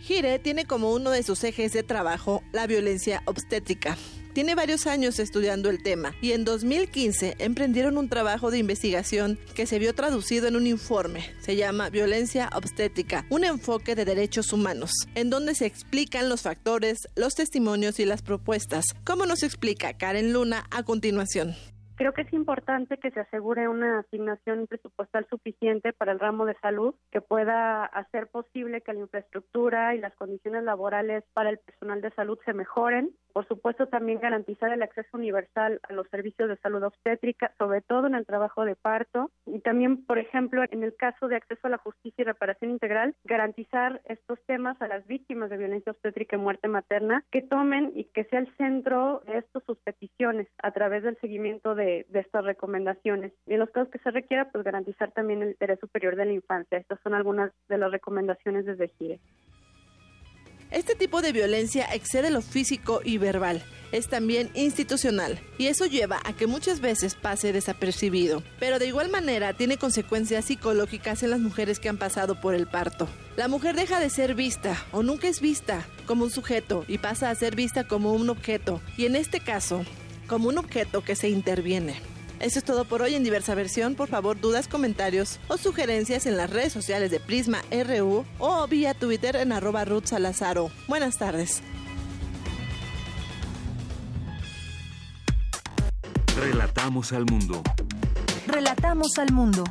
Gire tiene como uno de sus ejes de trabajo la violencia obstétrica. Tiene varios años estudiando el tema y en 2015 emprendieron un trabajo de investigación que se vio traducido en un informe. Se llama Violencia Obstétrica, un enfoque de derechos humanos, en donde se explican los factores, los testimonios y las propuestas, como nos explica Karen Luna a continuación. Creo que es importante que se asegure una asignación presupuestal suficiente para el ramo de salud que pueda hacer posible que la infraestructura y las condiciones laborales para el personal de salud se mejoren por supuesto, también garantizar el acceso universal a los servicios de salud obstétrica, sobre todo en el trabajo de parto. Y también, por ejemplo, en el caso de acceso a la justicia y reparación integral, garantizar estos temas a las víctimas de violencia obstétrica y muerte materna, que tomen y que sea el centro de estas sus peticiones a través del seguimiento de, de estas recomendaciones. Y en los casos que se requiera, pues garantizar también el interés superior de la infancia. Estas son algunas de las recomendaciones desde GIRE. Este tipo de violencia excede lo físico y verbal, es también institucional, y eso lleva a que muchas veces pase desapercibido, pero de igual manera tiene consecuencias psicológicas en las mujeres que han pasado por el parto. La mujer deja de ser vista o nunca es vista como un sujeto y pasa a ser vista como un objeto, y en este caso, como un objeto que se interviene. Eso es todo por hoy en diversa versión. Por favor, dudas, comentarios o sugerencias en las redes sociales de Prisma RU o vía Twitter en arroba Ruth Salazaro. Buenas tardes. Relatamos al mundo. Relatamos al mundo.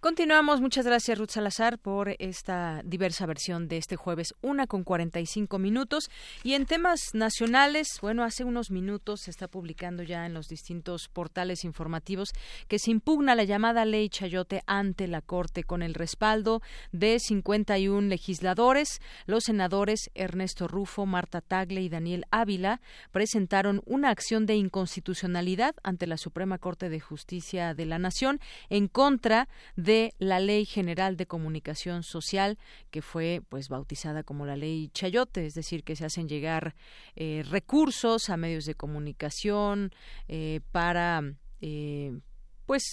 Continuamos. Muchas gracias, Ruth Salazar, por esta diversa versión de este jueves, una con 45 minutos. Y en temas nacionales, bueno, hace unos minutos se está publicando ya en los distintos portales informativos que se impugna la llamada ley Chayote ante la Corte con el respaldo de 51 legisladores. Los senadores Ernesto Rufo, Marta Tagle y Daniel Ávila presentaron una acción de inconstitucionalidad ante la Suprema Corte de Justicia de la Nación en contra de de la Ley General de Comunicación Social, que fue pues bautizada como la Ley Chayote, es decir, que se hacen llegar eh, recursos a medios de comunicación eh, para eh, pues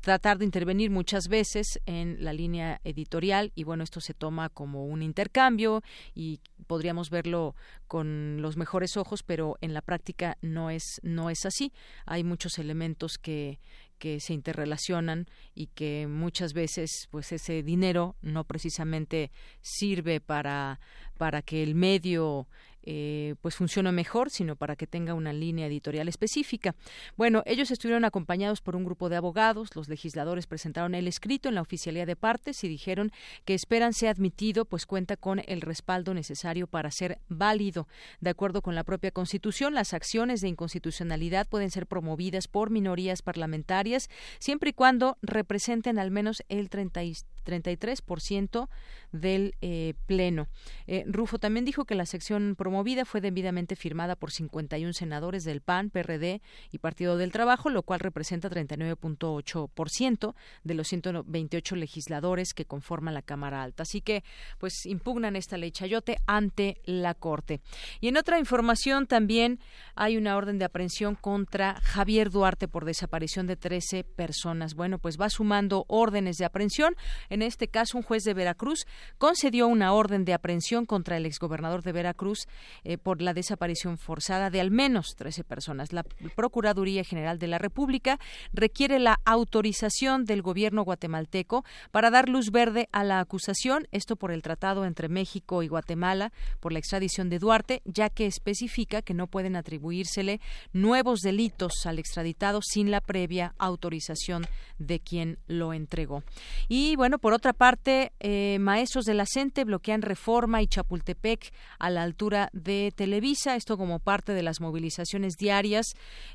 tratar de intervenir muchas veces en la línea editorial. Y bueno esto se toma como un intercambio y podríamos verlo con los mejores ojos pero en la práctica no es no es así. Hay muchos elementos que que se interrelacionan y que muchas veces pues ese dinero no precisamente sirve para para que el medio eh, pues funcione mejor, sino para que tenga una línea editorial específica. Bueno, ellos estuvieron acompañados por un grupo de abogados, los legisladores presentaron el escrito en la oficialía de partes y dijeron que esperan sea admitido, pues cuenta con el respaldo necesario para ser válido. De acuerdo con la propia Constitución, las acciones de inconstitucionalidad pueden ser promovidas por minorías parlamentarias siempre y cuando representen al menos el 33% del eh, Pleno. Eh, Rufo también dijo que la sección promovida fue debidamente firmada por 51 senadores del PAN, PRD y Partido del Trabajo, lo cual representa 39.8% de los 128 legisladores que conforman la Cámara Alta. Así que, pues, impugnan esta ley Chayote ante la Corte. Y en otra información también hay una orden de aprehensión contra Javier Duarte por desaparición de 13 personas. Bueno, pues va sumando órdenes de aprehensión. En este caso, un juez de Veracruz concedió una orden de aprehensión contra el exgobernador de Veracruz eh, por la desaparición forzada de al menos 13 personas. La Procuraduría General de la República requiere la autorización del gobierno guatemalteco para dar luz verde a la acusación, esto por el tratado entre México y Guatemala por la extradición de Duarte, ya que especifica que no pueden atribuírsele nuevos delitos al extraditado sin la previa autorización de quien lo entregó. Y bueno, por otra parte, eh, maestros de la CENTE bloquean Reforma y Chapultepec a la altura de Televisa, esto como parte de las movilizaciones diarias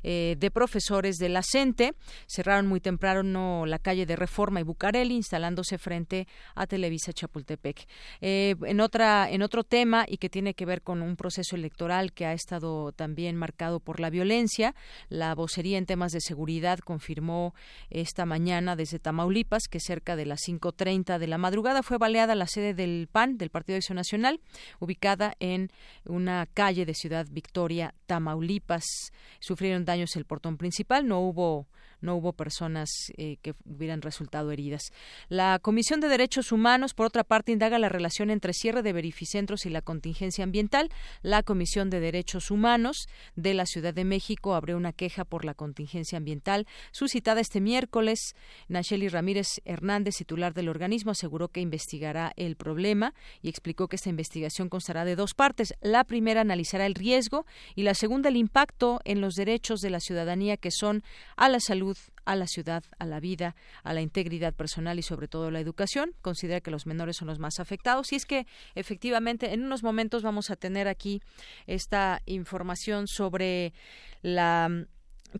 eh, de profesores de la CENTE. Cerraron muy temprano la calle de Reforma y Bucareli, instalándose frente a Televisa Chapultepec. Eh, en, otra, en otro tema, y que tiene que ver con un proceso electoral que ha estado también marcado por la violencia, la vocería en temas de seguridad confirmó esta mañana desde Tamaulipas que cerca de las 5.30 de la madrugada fue baleada la sede del PAN, del Partido de Acción Nacional, ubicada en una calle de Ciudad Victoria, Tamaulipas. Sufrieron daños el portón principal, no hubo no hubo personas eh, que hubieran resultado heridas. La Comisión de Derechos Humanos, por otra parte, indaga la relación entre cierre de verificentros y la contingencia ambiental. La Comisión de Derechos Humanos de la Ciudad de México abrió una queja por la contingencia ambiental suscitada este miércoles. Nacheli Ramírez Hernández, titular del organismo, aseguró que investigará el problema y explicó que esta investigación constará de dos partes. La primera analizará el riesgo y la segunda el impacto en los derechos de la ciudadanía que son a la salud a la ciudad, a la vida, a la integridad personal y sobre todo la educación. Considera que los menores son los más afectados y es que efectivamente en unos momentos vamos a tener aquí esta información sobre la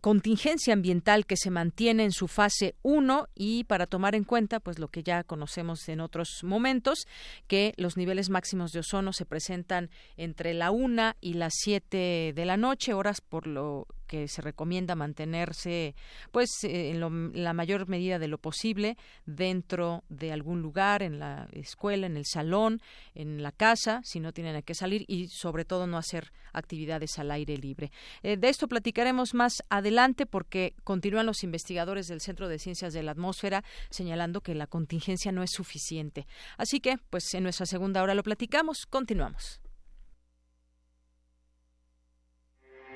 contingencia ambiental que se mantiene en su fase 1 y para tomar en cuenta pues lo que ya conocemos en otros momentos que los niveles máximos de ozono se presentan entre la 1 y las 7 de la noche horas por lo que se recomienda mantenerse pues eh, en, la mayor medida de lo posible dentro de algún lugar en la escuela en el salón en la casa si no tienen que salir y sobre todo no hacer actividades al aire libre. Eh, de esto platicaremos más adelante porque continúan los investigadores del Centro de Ciencias de la Atmósfera señalando que la contingencia no es suficiente. Así que pues en nuestra segunda hora lo platicamos. Continuamos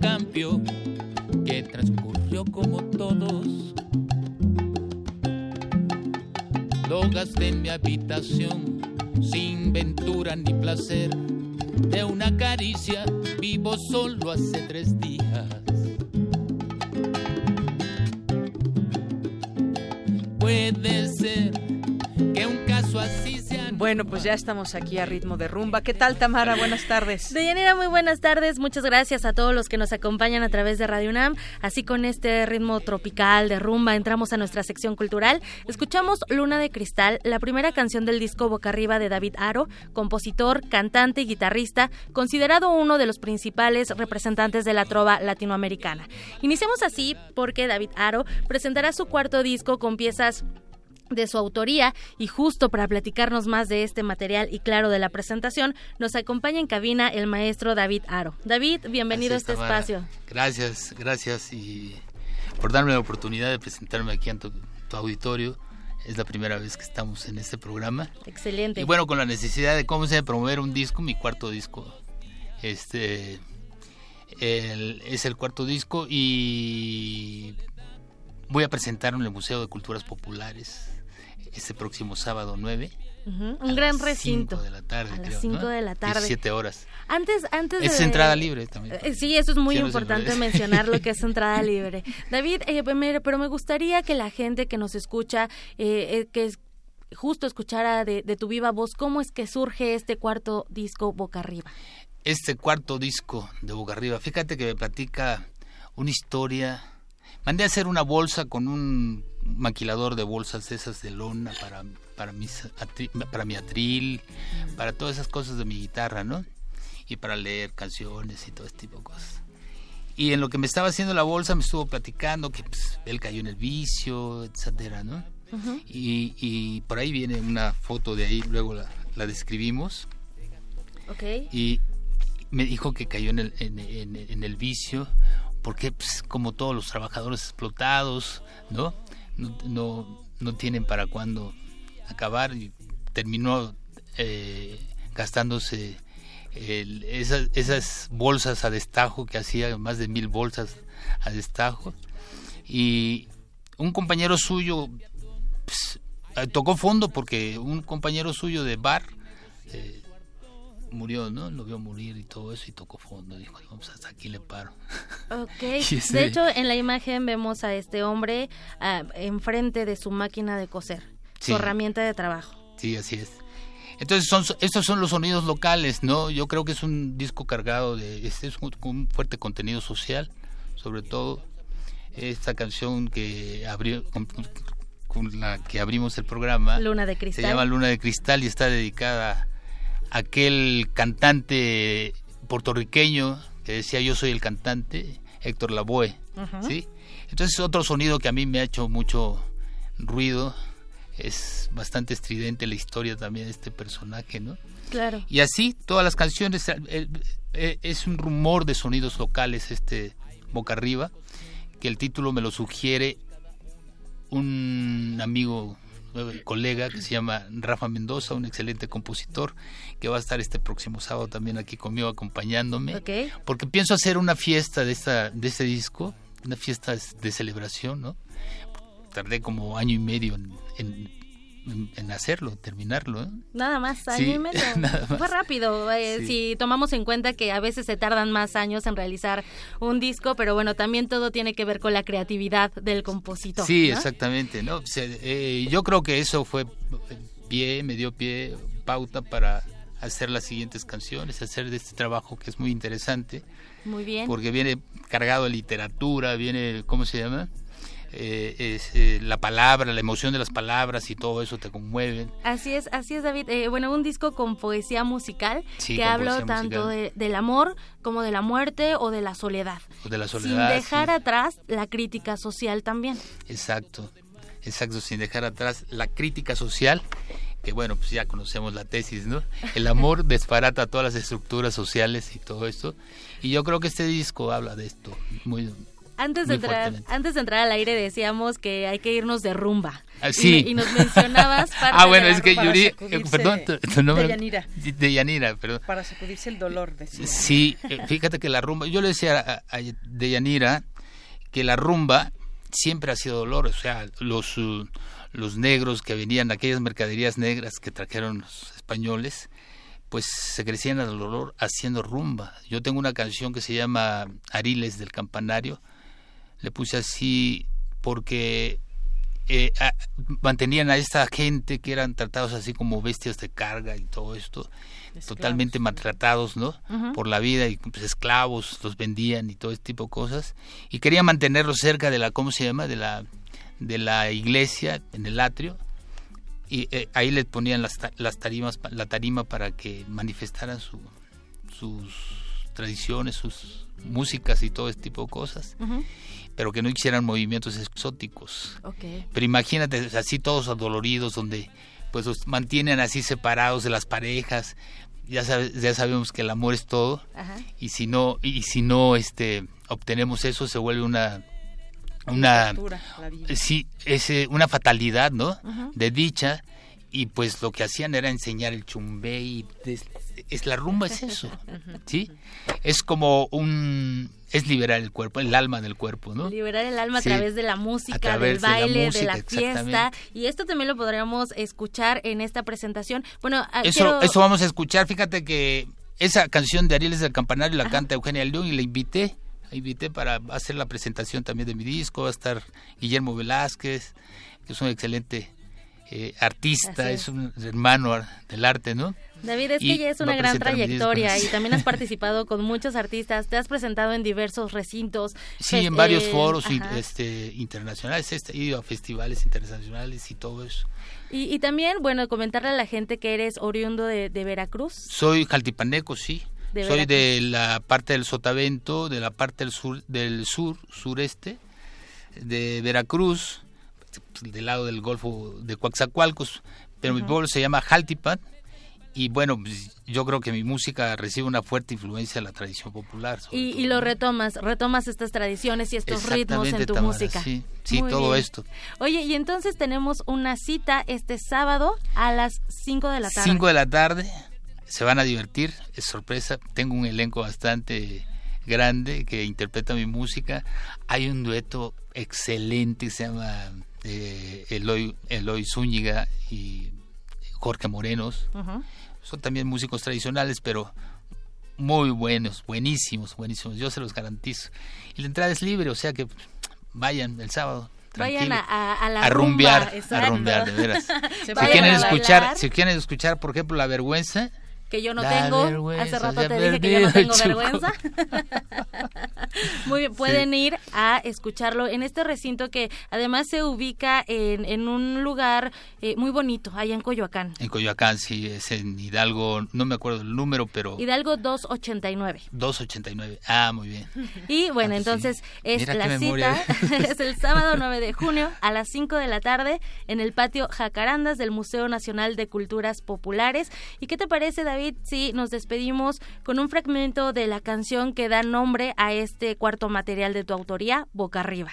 Cambió, que transcurrió como todos. Lo gasté en mi habitación, sin ventura ni placer. De una caricia vivo solo hace tres días. Puede ser que un caso así bueno, pues ya estamos aquí a ritmo de rumba. ¿Qué tal, Tamara? Buenas tardes. Deyanira, muy buenas tardes. Muchas gracias a todos los que nos acompañan a través de Radio UNAM. Así con este ritmo tropical de rumba entramos a nuestra sección cultural. Escuchamos Luna de Cristal, la primera canción del disco Boca Arriba de David Aro, compositor, cantante y guitarrista, considerado uno de los principales representantes de la trova latinoamericana. Iniciamos así porque David Aro presentará su cuarto disco con piezas de su autoría y justo para platicarnos más de este material y claro de la presentación nos acompaña en cabina el maestro David Aro. David, bienvenido a este espacio. Gracias, gracias y por darme la oportunidad de presentarme aquí en tu, auditorio. Es la primera vez que estamos en este programa. Excelente. Y bueno, con la necesidad de cómo se promover un disco, mi cuarto disco. Este es el cuarto disco y voy a presentarlo en el Museo de Culturas Populares este próximo sábado 9. Un gran recinto. de la tarde, a las 5 de la tarde. 17 horas. Antes, antes es entrada libre también. Eh, sí, eso es muy importante mencionar lo que es (laughs) entrada libre. David, eh, pero me gustaría que la gente que nos escucha, eh, que justo escuchara de, de, tu viva voz, ¿cómo es que surge este cuarto disco Boca Arriba? Este cuarto disco de Boca Arriba, fíjate que me platica una historia. Mandé a hacer una bolsa con un maquilador de bolsas esas de lona para, para, mis, para mi atril, para todas esas cosas de mi guitarra, ¿no? Y para leer canciones y todo este tipo de cosas. Y en lo que me estaba haciendo la bolsa me estuvo platicando que pues, él cayó en el vicio, etcétera, ¿no? y, y, por ahí viene una foto de ahí, luego la, la describimos. Okay. Y me dijo que cayó en el, en, en el vicio porque pues, como todos los trabajadores explotados, ¿no? No, no, tienen para cuándo acabar y terminó eh, gastándose esas, esas bolsas a destajo que hacía más de mil bolsas a destajo. Y un compañero suyo pues, tocó fondo porque un compañero suyo de bar eh, murió, ¿no? Lo vio morir y todo eso y tocó fondo. Dijo, vamos hasta aquí le paro. (laughs) Ok. De hecho, en la imagen vemos a este hombre uh, enfrente de su máquina de coser, su herramienta de trabajo. Sí, así es. Entonces, son, estos son los sonidos locales, ¿no? Yo creo que es un disco cargado de... Este es un, un fuerte contenido social, sobre todo. Esta canción que abrió... Con, con la que abrimos el programa. Luna de Cristal. Se llama Luna de Cristal y está dedicada aquel cantante puertorriqueño que decía yo soy el cantante, Héctor Lavoe, ¿sí? Entonces otro sonido que a mí me ha hecho mucho ruido, es bastante estridente la historia también de este personaje, ¿no? Claro. Y así todas las canciones, es un rumor de sonidos locales este Boca Arriba, que el título me lo sugiere un amigo colega que se llama Rafa Mendoza, un excelente compositor, que va a estar este próximo sábado también aquí conmigo acompañándome. Porque pienso hacer una fiesta de, esta, de este disco, una fiesta de celebración, ¿no? Tardé como año y medio en en, hacerlo, terminarlo. ¿eh? Nada más, año y medio. Fue rápido, eh, si tomamos en cuenta que a veces se tardan más años en realizar un disco, pero bueno, también todo tiene que ver con la creatividad del compositor. Sí, exactamente. ¿no? Eh, yo creo que eso fue pie, me dio pie, pauta para hacer las siguientes canciones, hacer de este trabajo que es muy interesante. Muy bien. Porque viene cargado de literatura, viene, ¿cómo se llama? Eh, es, eh, la palabra, la emoción de las palabras y todo eso te conmueven. Así es, así es David. Eh, bueno, un disco con poesía musical que habla tanto del amor como de la muerte o de la soledad. de la soledad. Sin dejar atrás la crítica social también. Exacto, exacto, sin dejar atrás la crítica social que bueno, pues ya conocemos la tesis, ¿no? El amor (laughs) desbarata todas las estructuras sociales y todo esto. Y yo creo que este disco habla de esto muy antes de, entrar, antes de entrar al aire decíamos que hay que irnos de rumba. Ah, sí. Y, nos mencionabas (laughs) Ah, bueno, es que Yuri, eh, perdón, tu, nombre, de (laughs) Yanira. De Yanira, perdón. Para sacudirse el dolor, decía. Sí, eh, fíjate que la rumba, yo le decía a, de Yanira que la rumba siempre ha sido dolor, o sea, los, uh, los negros que venían, aquellas mercaderías negras que trajeron los españoles, pues se crecían al dolor haciendo rumba. Yo tengo una canción que se llama Ariles del Campanario, le puse así porque eh, mantenían a esta gente que eran tratados así como bestias de carga y todo esto, totalmente maltratados, ¿no? Por la vida y pues, esclavos, los vendían y todo este tipo de cosas y querían mantenerlos cerca de la, ¿cómo se llama? De la de la iglesia en el atrio y eh, ahí les ponían las, las tarimas, la tarima para que manifestaran su, sus tradiciones, sus músicas y todo este tipo de cosas pero que no hicieran movimientos exóticos. Pero imagínate así todos adoloridos, donde pues los mantienen así separados de las parejas. Ya, ya sabemos que el amor es todo y si no y si no este obtenemos eso se vuelve una una sí es una fatalidad no de dicha y pues lo que hacían era enseñar el chumbe y es la rumba es eso (laughs) sí es como un es liberar el cuerpo el alma del cuerpo no liberar el alma a través de la música del baile de la, fiesta. y esto también lo podríamos escuchar en esta presentación. Bueno ah, eso eso vamos a escuchar. Fíjate que esa canción de Arieles del Campanario la canta Eugenia León y la invité la invité para hacer la presentación también de mi disco. Va a estar Guillermo Velázquez que es un excelente eh, artista, es. un hermano del arte, ¿no? David, es que ya es una gran trayectoria y también has (laughs) participado con muchos artistas, te has presentado en diversos recintos. Sí, en varios eh, foros este, internacionales, he este, ido a festivales internacionales y todo eso. Y, también, bueno, comentarle a la gente que eres oriundo de, Veracruz. Soy jaltipaneco, sí. Soy de la parte del Sotavento, de la parte del sur, del sur, sureste, de Veracruz pues, del lado del Golfo de Coaxacualcos, pero mi pueblo se llama Jaltipan y bueno, pues, yo creo que mi música recibe una fuerte influencia de la tradición popular. Y, lo retomas, retomas estas tradiciones y estos ritmos en tu música. Sí, sí todo esto. Oye, y entonces tenemos una cita este sábado a las 5 de la tarde. 5 de la tarde, se van a divertir, es sorpresa, tengo un elenco bastante grande que interpreta mi música. Hay un dueto excelente que se llama eh, Eloy, Eloy Zúñiga y Jorge Morenos. Son también músicos tradicionales, pero muy buenos, buenísimos, buenísimos. Yo se los garantizo. Y la entrada es libre, o sea que vayan el sábado. Vayan a, a, a, rumbear, a rumbear, de veras. (laughs) si quieren escuchar, si quieren escuchar, por ejemplo, La Vergüenza, que yo no tengo. Hace rato te dije que yo no tengo (laughs) vergüenza. Muy bien, pueden ir a escucharlo en este recinto que además se ubica en, en un lugar eh, muy bonito, allá en Coyoacán. En Coyoacán, sí, es en Hidalgo, no me acuerdo el número, pero... Hidalgo 289. 289, ah, muy bien. Y bueno, ah, pues entonces es la cita, (laughs) es el sábado 9 de junio a las 5 de la tarde en el patio Jacarandas del Museo Nacional de Culturas Populares. ¿Y qué te parece, David? David, sí, nos despedimos con un fragmento de la canción que da nombre a este cuarto material de tu autoría, Boca Arriba.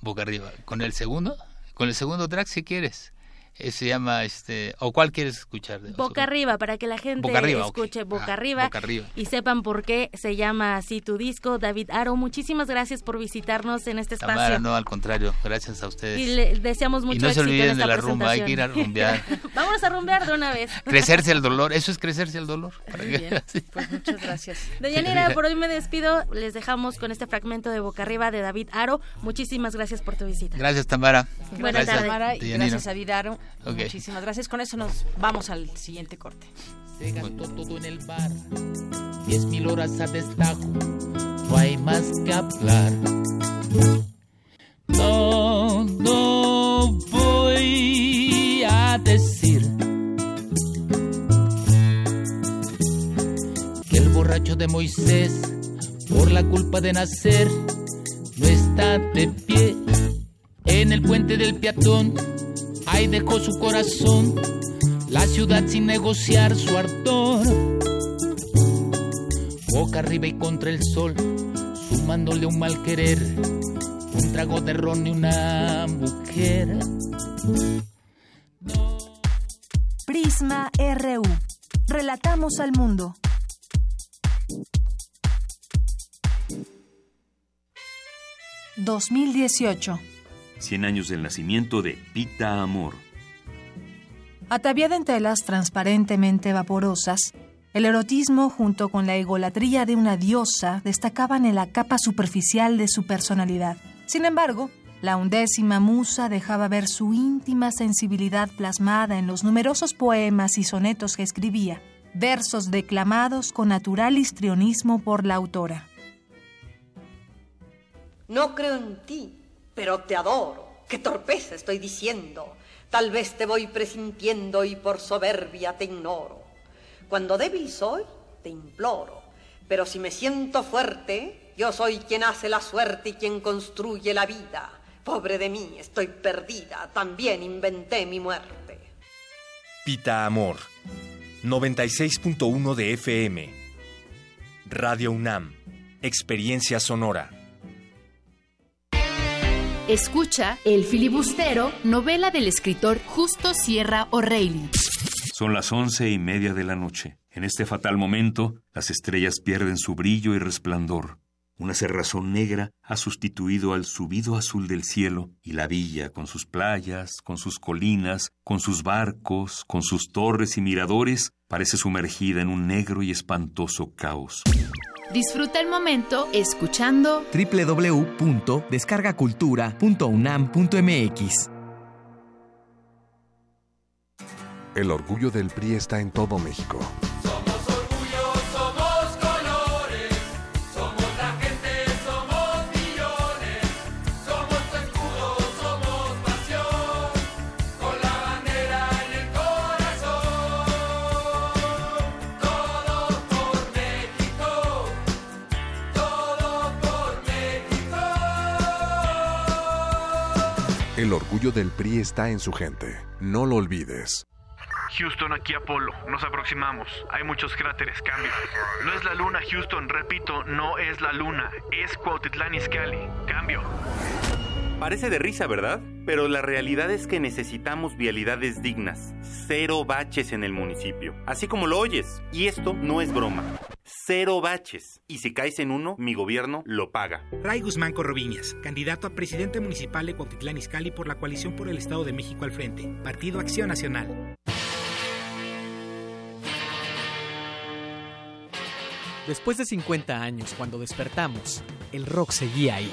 Boca Arriba. ¿Con el segundo? Con el segundo track, si quieres. Eh, se llama este o cuál quieres escuchar boca arriba para que la gente escuche boca, arriba y sepan por qué se llama así tu disco. David Aro muchísimas gracias por visitarnos en este espacio. no al contrario gracias a ustedes. Y le deseamos mucho y no se olviden de la rumba hay que ir a rumbear. (laughs) Vamos a rumbear de una vez. (laughs) Crecerse el dolor eso es crecerse el dolor. (laughs) Pues muchas gracias. Deyanira por hoy me despido. Les dejamos con este fragmento de boca arriba de David Aro. Muchísimas gracias por tu visita. Gracias Tamara. Buenas tardes Tamara y gracias David Aro Okay. Muchísimas gracias. Con eso nos vamos al siguiente corte. Se gastó todo en el bar. Diez mil horas a destajo. No hay más que hablar. No, voy a decir que el borracho de Moisés, por la culpa de nacer, no está de pie en el puente del peatón Ahí dejó su corazón, la ciudad sin negociar su ardor. Boca arriba y contra el sol, sumándole un mal querer, un trago de ron y una mujer. Prisma RU. Relatamos al mundo. ...2018... 100 años del nacimiento de Pita Amor. Ataviada en telas transparentemente vaporosas, el erotismo junto con la egolatría de una diosa destacaban en la capa superficial de su personalidad. Sin embargo, la undécima musa dejaba ver su íntima sensibilidad plasmada en los numerosos poemas y sonetos que escribía, versos declamados con natural histrionismo por la autora. No creo en ti, pero te adoro. Qué torpeza estoy diciendo. Tal vez te voy presintiendo y por soberbia te ignoro. Cuando débil soy, te imploro. Pero si me siento fuerte, yo soy quien hace la suerte y quien construye la vida. Pobre de mí, estoy perdida. También inventé mi muerte. Pita Amor. 96.1 de FM. Radio UNAM. Experiencia sonora. Escucha El filibustero, novela del escritor Justo Sierra O'Reilly. Son las once y media de la noche. En este fatal momento, las estrellas pierden su brillo y resplandor. Una cerrazón negra ha sustituido al subido azul del cielo y la villa, con sus playas, con sus colinas, con sus barcos, con sus torres y miradores, parece sumergida en un negro y espantoso caos. Disfruta el momento escuchando www.descargacultura.unam.mx. El orgullo del PRI está en todo México. El orgullo del PRI está en su gente. No lo olvides. Houston, aquí Apolo. Nos aproximamos. Hay muchos cráteres. Cambio. No es la luna, Houston. Repito, no es la luna. Es Cuautitlán Izcalli. Cambio. Parece de risa, ¿verdad? Pero la realidad es que necesitamos vialidades dignas. Cero baches en el municipio. Así como lo oyes. Y esto no es broma. Cero baches. Y si caes en uno, mi gobierno lo paga. Ray Guzmán Corroviñas, candidato a presidente municipal de Cuautitlán Izcalli por la coalición por el Estado de México al frente. Partido Acción Nacional. Después de 50 años, cuando despertamos, el rock seguía ahí.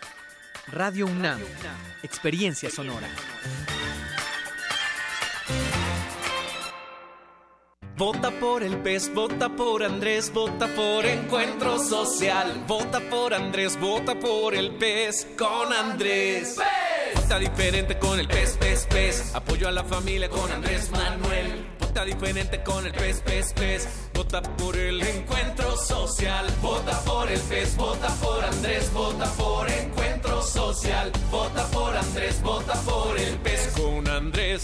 Radio UNAM, Experiencia Sonora. Vota por el PES, vota por Andrés, vota por Encuentro Social. Vota por Andrés, vota por el PES con Andrés. Vota diferente con el PES, PES, PES. Apoyo a la familia con Andrés Manuel. Vota diferente con el PES, PES, PES. Vota por el Encuentro Social. Vota por el PES, vota por Andrés, vota por Encuentro Social. Vota por Andrés, vota por el PES con Andrés.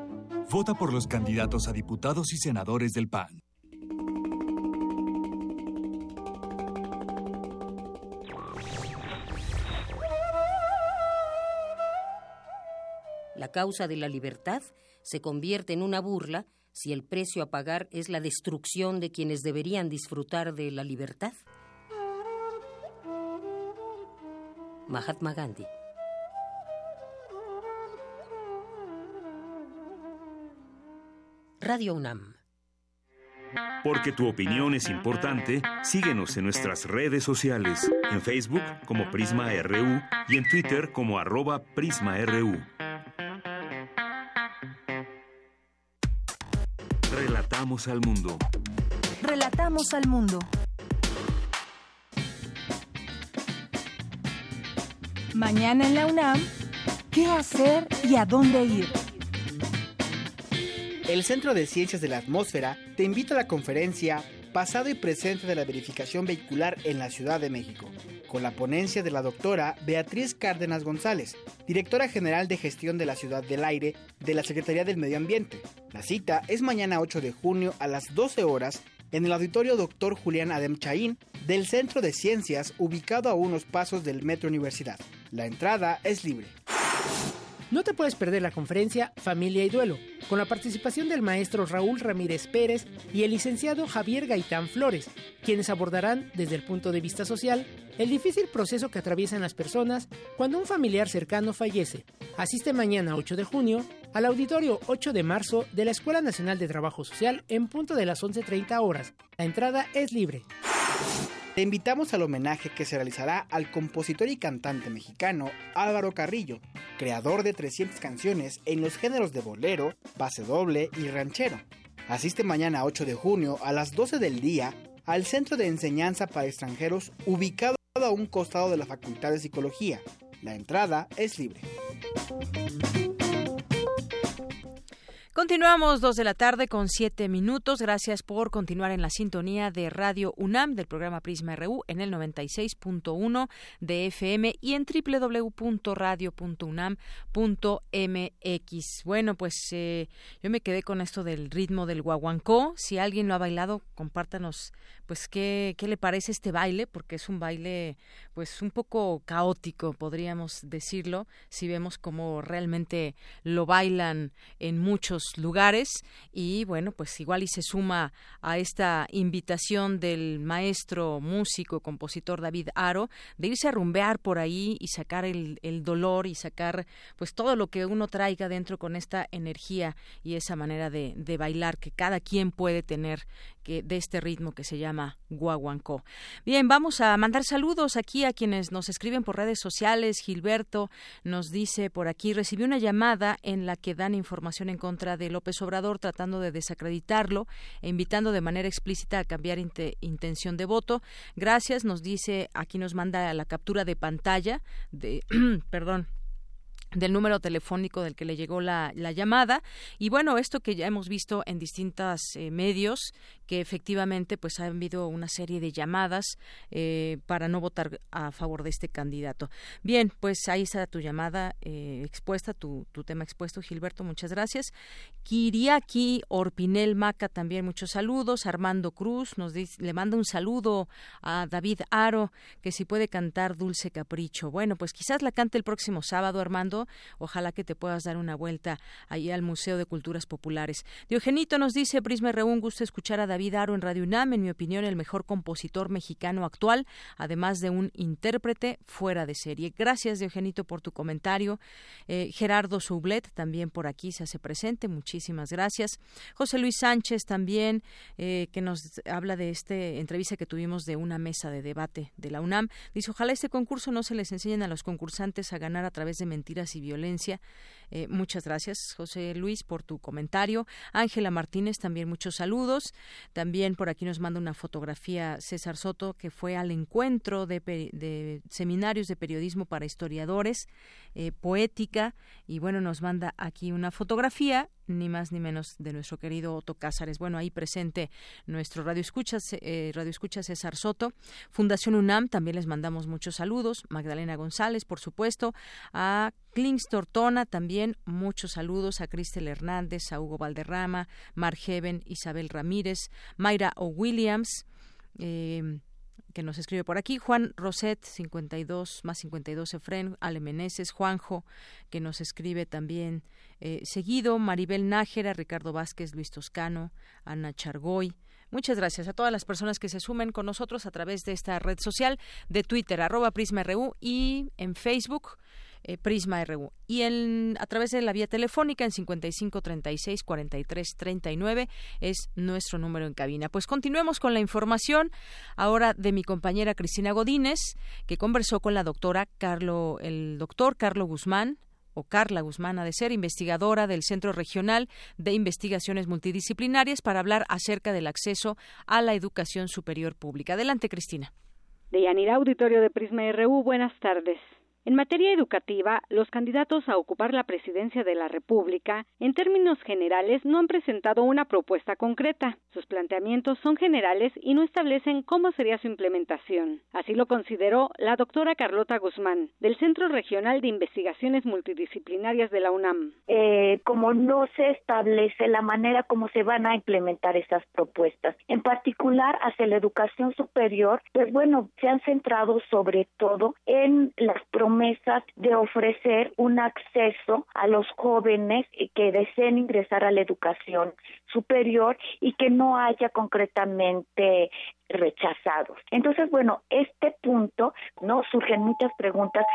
Vota por los candidatos a diputados y senadores del PAN. La causa de la libertad se convierte en una burla si el precio a pagar es la destrucción de quienes deberían disfrutar de la libertad. Mahatma Gandhi. Radio UNAM. Porque tu opinión es importante, síguenos en nuestras redes sociales, en Facebook como Prisma RU y en Twitter como arroba PrismaRU. Relatamos al mundo. Relatamos al mundo. Mañana en la UNAM, ¿qué hacer y a dónde ir? El Centro de Ciencias de la Atmósfera te invita a la conferencia Pasado y Presente de la Verificación Vehicular en la Ciudad de México, con la ponencia de la doctora Beatriz Cárdenas González, directora general de gestión de la Ciudad del Aire de la Secretaría del Medio Ambiente. La cita es mañana 8 de junio a las 12 horas en el auditorio Dr. Julián Adem Chaín del Centro de Ciencias ubicado a unos pasos del Metro Universidad. La entrada es libre. No te puedes perder la conferencia Familia y Duelo, con la participación del maestro Raúl Ramírez Pérez y el licenciado Javier Gaitán Flores, quienes abordarán desde el punto de vista social el difícil proceso que atraviesan las personas cuando un familiar cercano fallece. Asiste mañana 8 de junio al auditorio 8 de marzo de la Escuela Nacional de Trabajo Social en punto de las 11.30 horas. La entrada es libre. Te invitamos al homenaje que se realizará al compositor y cantante mexicano Álvaro Carrillo, creador de 300 canciones en los géneros de bolero, pase doble y ranchero. Asiste mañana 8 de junio a las 12 del día al Centro de Enseñanza para Extranjeros ubicado a un costado de la Facultad de Psicología. La entrada es libre. Continuamos dos de la tarde con siete minutos. Gracias por continuar en la sintonía de Radio UNAM del programa Prisma RU en el 96.1 de FM y en www.radio.unam.mx. Bueno, pues eh, yo me quedé con esto del ritmo del guaguancó. Si alguien lo ha bailado, compártanos pues qué, qué le parece este baile, porque es un baile pues un poco caótico, podríamos decirlo, si vemos cómo realmente lo bailan en muchos lugares y bueno, pues igual y se suma a esta invitación del maestro músico, compositor David Aro, de irse a rumbear por ahí y sacar el, dolor y sacar pues todo lo que uno traiga dentro con esta energía y esa manera de, bailar que cada quien puede tener que de este ritmo que se llama guaguancó. Bien, vamos a mandar saludos aquí a quienes nos escriben por redes sociales. Gilberto nos dice por aquí, recibió una llamada en la que dan información en contra de López Obrador tratando de desacreditarlo e invitando de manera explícita a cambiar intención de voto. Gracias, nos dice, aquí nos manda la captura de pantalla de, (clears throat) perdón, del número telefónico del que le llegó la, la, llamada. Y bueno esto que ya hemos visto en distintos eh, medios que efectivamente pues ha habido una serie de llamadas eh, para no votar a favor de este candidato. Bien pues ahí está tu llamada eh, expuesta tu, tu, tema expuesto Gilberto muchas gracias. Kiriaki Orpinel Maca también muchos saludos. Armando Cruz nos dice, le manda un saludo a David Aro que si puede cantar Dulce Capricho. Bueno pues quizás la cante el próximo sábado Armando Ojalá que te puedas dar una vuelta ahí al Museo de Culturas Populares. Diogenito nos dice, Prisma R1, un gusto escuchar a David Aro en Radio UNAM, en mi opinión el mejor compositor mexicano actual, además de un intérprete fuera de serie. Gracias, Diogenito, por tu comentario. Eh, Gerardo Sublet también por aquí se hace presente, muchísimas gracias. José Luis Sánchez también, eh, que nos habla de esta entrevista que tuvimos de una mesa de debate de la UNAM. Dice, ojalá este concurso no se les enseñen a los concursantes a ganar a través de mentiras y violencia. Eh, muchas gracias, José Luis, por tu comentario. Ángela Martínez, también muchos saludos. También por aquí nos manda una fotografía César Soto, que fue al encuentro de, de seminarios de periodismo para historiadores, eh, poética, y bueno, nos manda aquí una fotografía ni más ni menos de nuestro querido Otto Cázares. Bueno, ahí presente nuestro Radio Escucha, eh, Radio Escucha César Soto. Fundación UNAM, también les mandamos muchos saludos. Magdalena González, por supuesto. A Klings Tortona, también Muchos saludos a Cristel Hernández, a Hugo Valderrama, Mar Heaven, Isabel Ramírez, Mayra O'Williams. Eh, que nos escribe por aquí, Juan Roset, 52 más 52 Efren, Ale Meneses, Juanjo, que nos escribe también eh, seguido, Maribel Nájera, Ricardo Vázquez, Luis Toscano, Ana Chargoy. Muchas gracias a todas las personas que se sumen con nosotros a través de esta red social de Twitter, arroba PrismaRU y en Facebook eh, Prisma RU. Y en, a través de la vía telefónica en 55 36 43 39 es nuestro número en cabina. Pues continuemos con la información ahora de mi compañera Cristina Godínez, que conversó con la doctora Carlo, el doctor Carlo Guzmán, o Carla Guzmán ha de ser investigadora del Centro Regional de Investigaciones Multidisciplinarias para hablar acerca del acceso a la educación superior pública. Adelante, Cristina. De Yanira Auditorio de Prisma RU, buenas tardes. En materia educativa, los candidatos a ocupar la presidencia de la República, en términos generales, no han presentado una propuesta concreta. Sus planteamientos son generales y no establecen cómo sería su implementación. Así lo consideró la doctora Carlota Guzmán, del Centro Regional de Investigaciones Multidisciplinarias de la UNAM. Eh, como no se establece la manera como se van a implementar estas propuestas, en particular hacia la educación superior, pues bueno, se han centrado sobre todo en las promesas promesas de ofrecer un acceso a los jóvenes que deseen ingresar a la educación superior y que no haya concretamente rechazados. Entonces, bueno, este punto, ¿no? Surgen muchas preguntas.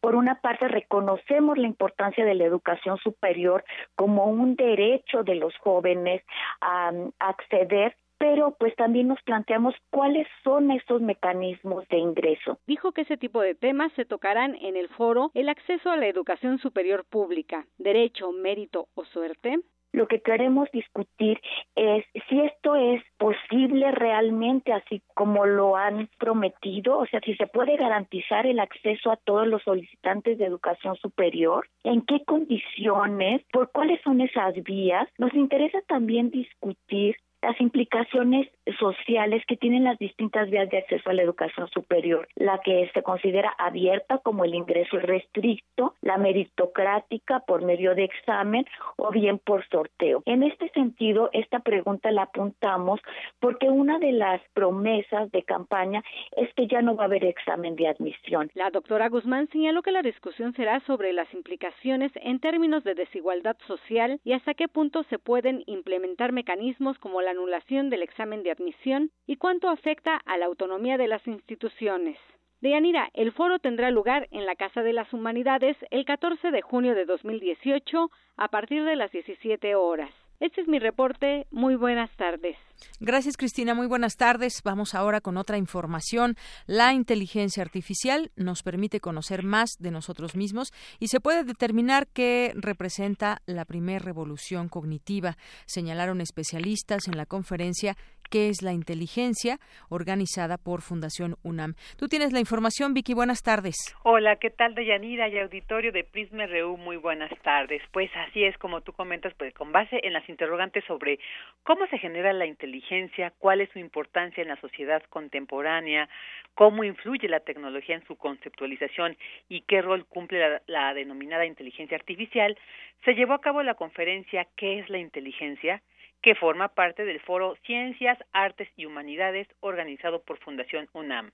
Por una parte, reconocemos la importancia de la educación superior como un derecho de los jóvenes a, a acceder pero pues también nos planteamos cuáles son esos mecanismos de ingreso. Dijo que ese tipo de temas se tocarán en el foro El acceso a la educación superior pública, derecho, mérito o suerte. Lo que queremos discutir es si esto es posible realmente así como lo han prometido, o sea, si se puede garantizar el acceso a todos los solicitantes de educación superior, en qué condiciones, por cuáles son esas vías. Nos interesa también discutir las implicaciones sociales que tienen las distintas vías de acceso a la educación superior, la que se considera abierta como el ingreso restricto, la meritocrática por medio de examen o bien por sorteo. En este sentido, esta pregunta la apuntamos porque una de las promesas de campaña es que ya no va a haber examen de admisión. La doctora Guzmán señaló que la discusión será sobre las implicaciones en términos de desigualdad social y hasta qué punto se pueden implementar mecanismos como la anulación del examen de admisión y cuánto afecta a la autonomía de las instituciones. Deyanira, el foro tendrá lugar en la Casa de las Humanidades el 14 de junio de 2018 a partir de las 17 horas. Este es mi reporte. Muy buenas tardes. Gracias, Cristina. Muy buenas tardes. Vamos ahora con otra información. La inteligencia artificial nos permite conocer más de nosotros mismos y se puede determinar qué representa la primera revolución cognitiva, señalaron especialistas en la conferencia ¿Qué es la inteligencia? organizada por Fundación UNAM. Tú tienes la información, Vicky. Buenas tardes. Hola, ¿qué tal, Deyanira y auditorio de Prisma RU? Muy buenas tardes. Pues así es, como tú comentas, pues con base en las interrogantes sobre cómo se genera la inteligencia, cuál es su importancia en la sociedad contemporánea, cómo influye la tecnología en su conceptualización y qué rol cumple la, la denominada inteligencia artificial, se llevó a cabo la conferencia ¿Qué es la inteligencia? Que forma parte del foro Ciencias, Artes y Humanidades organizado por Fundación UNAM.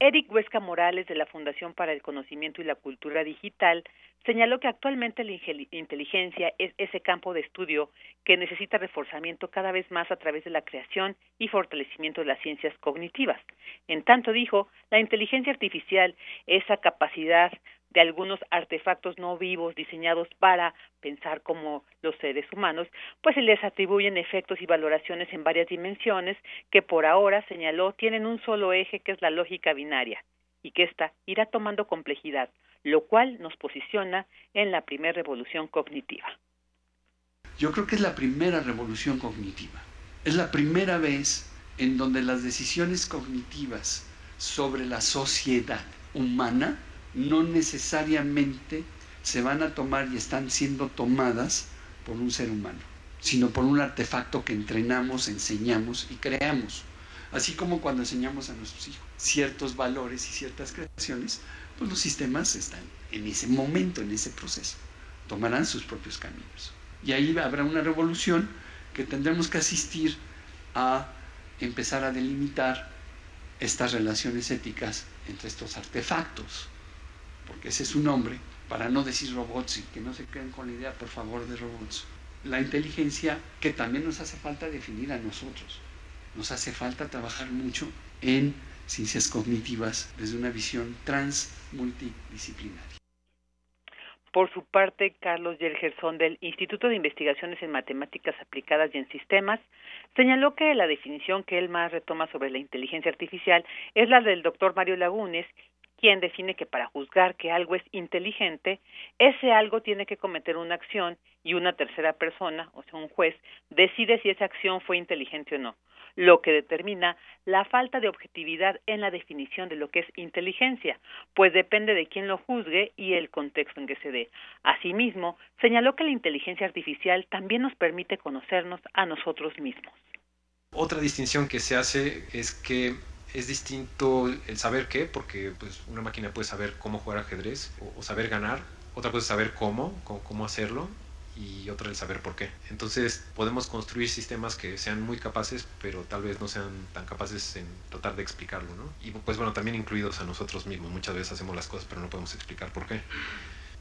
Eric Huesca Morales de la Fundación para el Conocimiento y la Cultura Digital señaló que actualmente la inteligencia es ese campo de estudio que necesita reforzamiento cada vez más a través de la creación y fortalecimiento de las ciencias cognitivas. En tanto dijo, la inteligencia artificial, esa capacidad de algunos artefactos no vivos diseñados para pensar como los seres humanos, pues se les atribuyen efectos y valoraciones en varias dimensiones que por ahora, señaló, tienen un solo eje que es la lógica binaria y que ésta irá tomando complejidad, lo cual nos posiciona en la primera revolución cognitiva. Yo creo que es la primera revolución cognitiva. Es la primera vez en donde las decisiones cognitivas sobre la sociedad humana no necesariamente se van a tomar y están siendo tomadas por un ser humano, sino por un artefacto que entrenamos, enseñamos y creamos. Así como cuando enseñamos a nuestros hijos ciertos valores y ciertas creaciones, pues los sistemas están en ese momento, en ese proceso. tomarán sus propios caminos. Y ahí habrá una revolución que tendremos que asistir a empezar a delimitar estas relaciones éticas entre estos artefactos, porque ese es su nombre, para no decir robots y que no se queden con la idea, por favor, de robots. La inteligencia que también nos hace falta definir a nosotros. Nos hace falta trabajar mucho en ciencias cognitivas desde una visión trans multidisciplinaria. Por su parte, Carlos Yelgerson del Instituto de Investigaciones en Matemáticas Aplicadas y en Sistemas señaló que la definición que él más retoma sobre la inteligencia artificial es la del doctor Mario Lagunes, quien define que para juzgar que algo es inteligente, ese algo tiene que cometer una acción y una tercera persona, o sea, un juez, decide si esa acción fue inteligente o no lo que determina la falta de objetividad en la definición de lo que es inteligencia, pues depende de quién lo juzgue y el contexto en que se dé. Asimismo, señaló que la inteligencia artificial también nos permite conocernos a nosotros mismos. Otra distinción que se hace es que es distinto el saber qué, porque pues, una máquina puede saber cómo jugar ajedrez o, saber ganar, otra cosa es saber cómo, cómo hacerlo, y otra el saber por qué. Entonces podemos construir sistemas que sean muy capaces, pero tal vez no sean tan capaces en tratar de explicarlo, ¿no? Y pues bueno, también incluidos a nosotros mismos. Muchas veces hacemos las cosas, pero no podemos explicar por qué.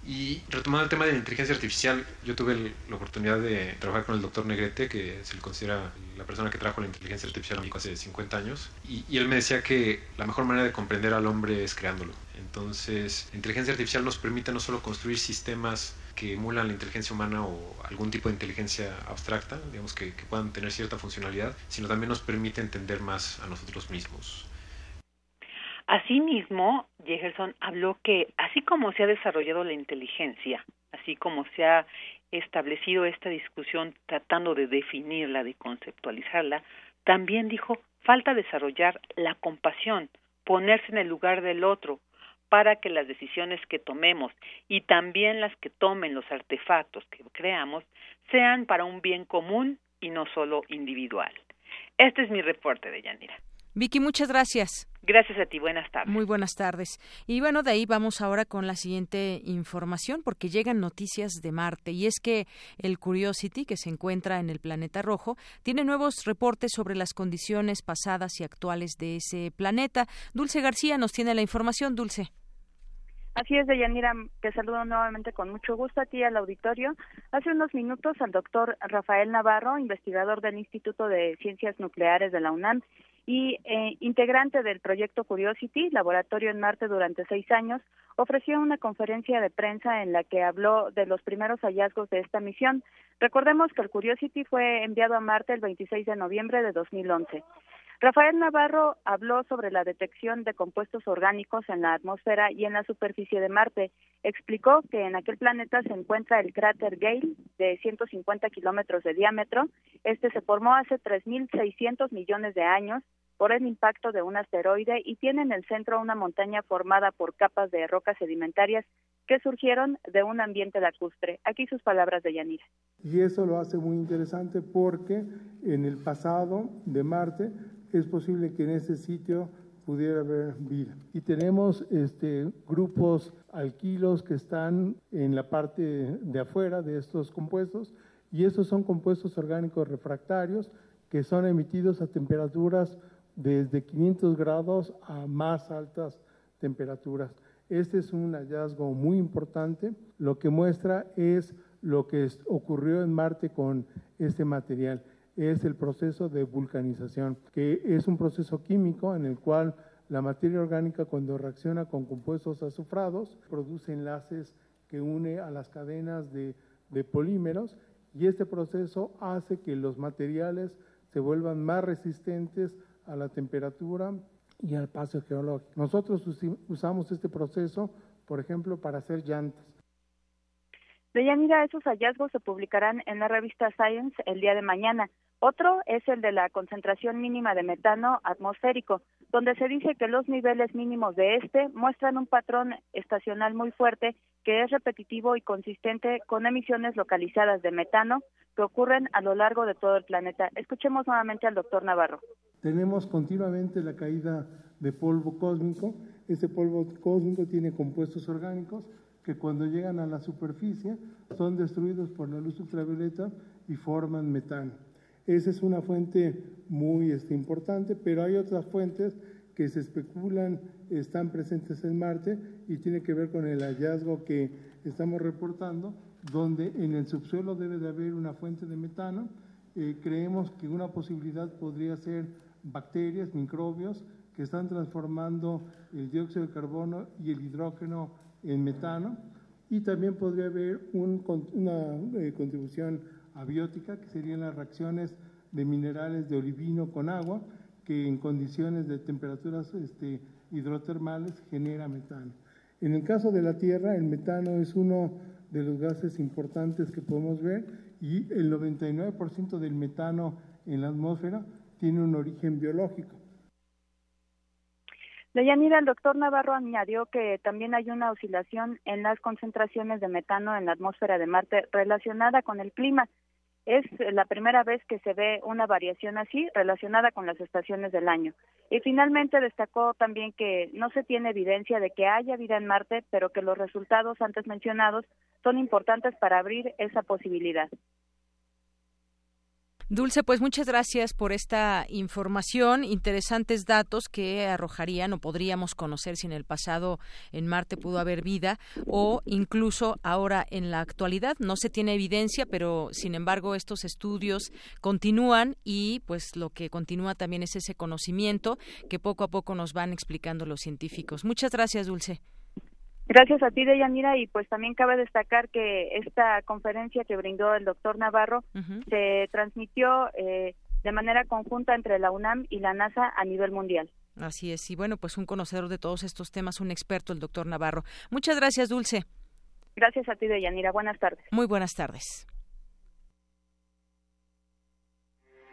Y retomando el tema de la inteligencia artificial, yo tuve la oportunidad de trabajar con el doctor Negrete, que se le considera la persona que trajo la inteligencia artificial a México hace 50 años, y, él me decía que la mejor manera de comprender al hombre es creándolo. Entonces, la inteligencia artificial nos permite no solo construir sistemas que emulan la inteligencia humana o algún tipo de inteligencia abstracta, digamos que, puedan tener cierta funcionalidad, sino también nos permite entender más a nosotros mismos. Asimismo, Jefferson habló que así como se ha desarrollado la inteligencia, así como se ha establecido esta discusión tratando de definirla, de conceptualizarla, también dijo falta desarrollar la compasión, ponerse en el lugar del otro, para que las decisiones que tomemos y también las que tomen los artefactos que creamos sean para un bien común y no solo individual. Este es mi reporte de Yanira. Vicky, muchas gracias. Gracias a ti, buenas tardes. Muy buenas tardes. Y bueno, de ahí vamos ahora con la siguiente información, porque llegan noticias de Marte, y es que el Curiosity, que se encuentra en el planeta rojo, tiene nuevos reportes sobre las condiciones pasadas y actuales de ese planeta. Dulce García nos tiene la información. Dulce. Así es, Deyanira, te saludo nuevamente con mucho gusto a ti al auditorio. Hace unos minutos al doctor Rafael Navarro, investigador del Instituto de Ciencias Nucleares de la UNAM y eh, integrante del proyecto Curiosity, laboratorio en Marte durante seis años, ofreció una conferencia de prensa en la que habló de los primeros hallazgos de esta misión. Recordemos que el Curiosity fue enviado a Marte el 26 de noviembre de 2011. Rafael Navarro habló sobre la detección de compuestos orgánicos en la atmósfera y en la superficie de Marte. Explicó que en aquel planeta se encuentra el cráter Gale de 150 kilómetros de diámetro. Este se formó hace 3.600 millones de años por el impacto de un asteroide y tiene en el centro una montaña formada por capas de rocas sedimentarias que surgieron de un ambiente lacustre. Aquí sus palabras de Yanira. Y eso lo hace muy interesante porque en el pasado de Marte es posible que en ese sitio pudiera haber vida. Y tenemos este, grupos alquilos que están en la parte de afuera de estos compuestos y estos son compuestos orgánicos refractarios que son emitidos a temperaturas desde 500 grados a más altas temperaturas. Este es un hallazgo muy importante. Lo que muestra es lo que ocurrió en Marte con este material es el proceso de vulcanización, que es un proceso químico en el cual la materia orgánica cuando reacciona con compuestos azufrados produce enlaces que une a las cadenas de, de polímeros y este proceso hace que los materiales se vuelvan más resistentes a la temperatura y al paso geológico. Nosotros usamos este proceso, por ejemplo, para hacer llantas. Deyanira, esos hallazgos se publicarán en la revista Science el día de mañana. Otro es el de la concentración mínima de metano atmosférico, donde se dice que los niveles mínimos de este muestran un patrón estacional muy fuerte que es repetitivo y consistente con emisiones localizadas de metano que ocurren a lo largo de todo el planeta. Escuchemos nuevamente al doctor Navarro. Tenemos continuamente la caída de polvo cósmico. Ese polvo cósmico tiene compuestos orgánicos que cuando llegan a la superficie son destruidos por la luz ultravioleta y forman metano. Esa es una fuente muy este, importante, pero hay otras fuentes que se especulan están presentes en Marte y tiene que ver con el hallazgo que estamos reportando, donde en el subsuelo debe de haber una fuente de metano. Eh, creemos que una posibilidad podría ser bacterias, microbios, que están transformando el dióxido de carbono y el hidrógeno en metano. Y también podría haber una eh, contribución abiótica, que serían las reacciones de minerales de olivino con agua, que en condiciones de temperaturas este, hidrotermales genera metano. En el caso de la Tierra, el metano es uno de los gases importantes que podemos ver y el 99% del metano en la atmósfera tiene un origen biológico. Deyanira, el doctor Navarro añadió que también hay una oscilación en las concentraciones de metano en la atmósfera de Marte relacionada con el clima. Es la primera vez que se ve una variación así relacionada con las estaciones del año. Y finalmente destacó también que no se tiene evidencia de que haya vida en Marte, pero que los resultados antes mencionados son importantes para abrir esa posibilidad. Dulce, pues muchas gracias por esta información, interesantes datos que arrojarían o podríamos conocer si en el pasado en Marte pudo haber vida o incluso ahora en la actualidad. No se tiene evidencia, pero sin embargo estos estudios continúan y pues lo que continúa también es ese conocimiento que poco a poco nos van explicando los científicos. Muchas gracias, Dulce. Gracias a ti, Deyanira, y pues también cabe destacar que esta conferencia que brindó el doctor Navarro se transmitió eh, de manera conjunta entre la UNAM y la NASA a nivel mundial. Así es, y bueno, pues un conocedor de todos estos temas, un experto, el doctor Navarro. Muchas gracias, Dulce. Gracias a ti, Deyanira. Buenas tardes. Muy buenas tardes.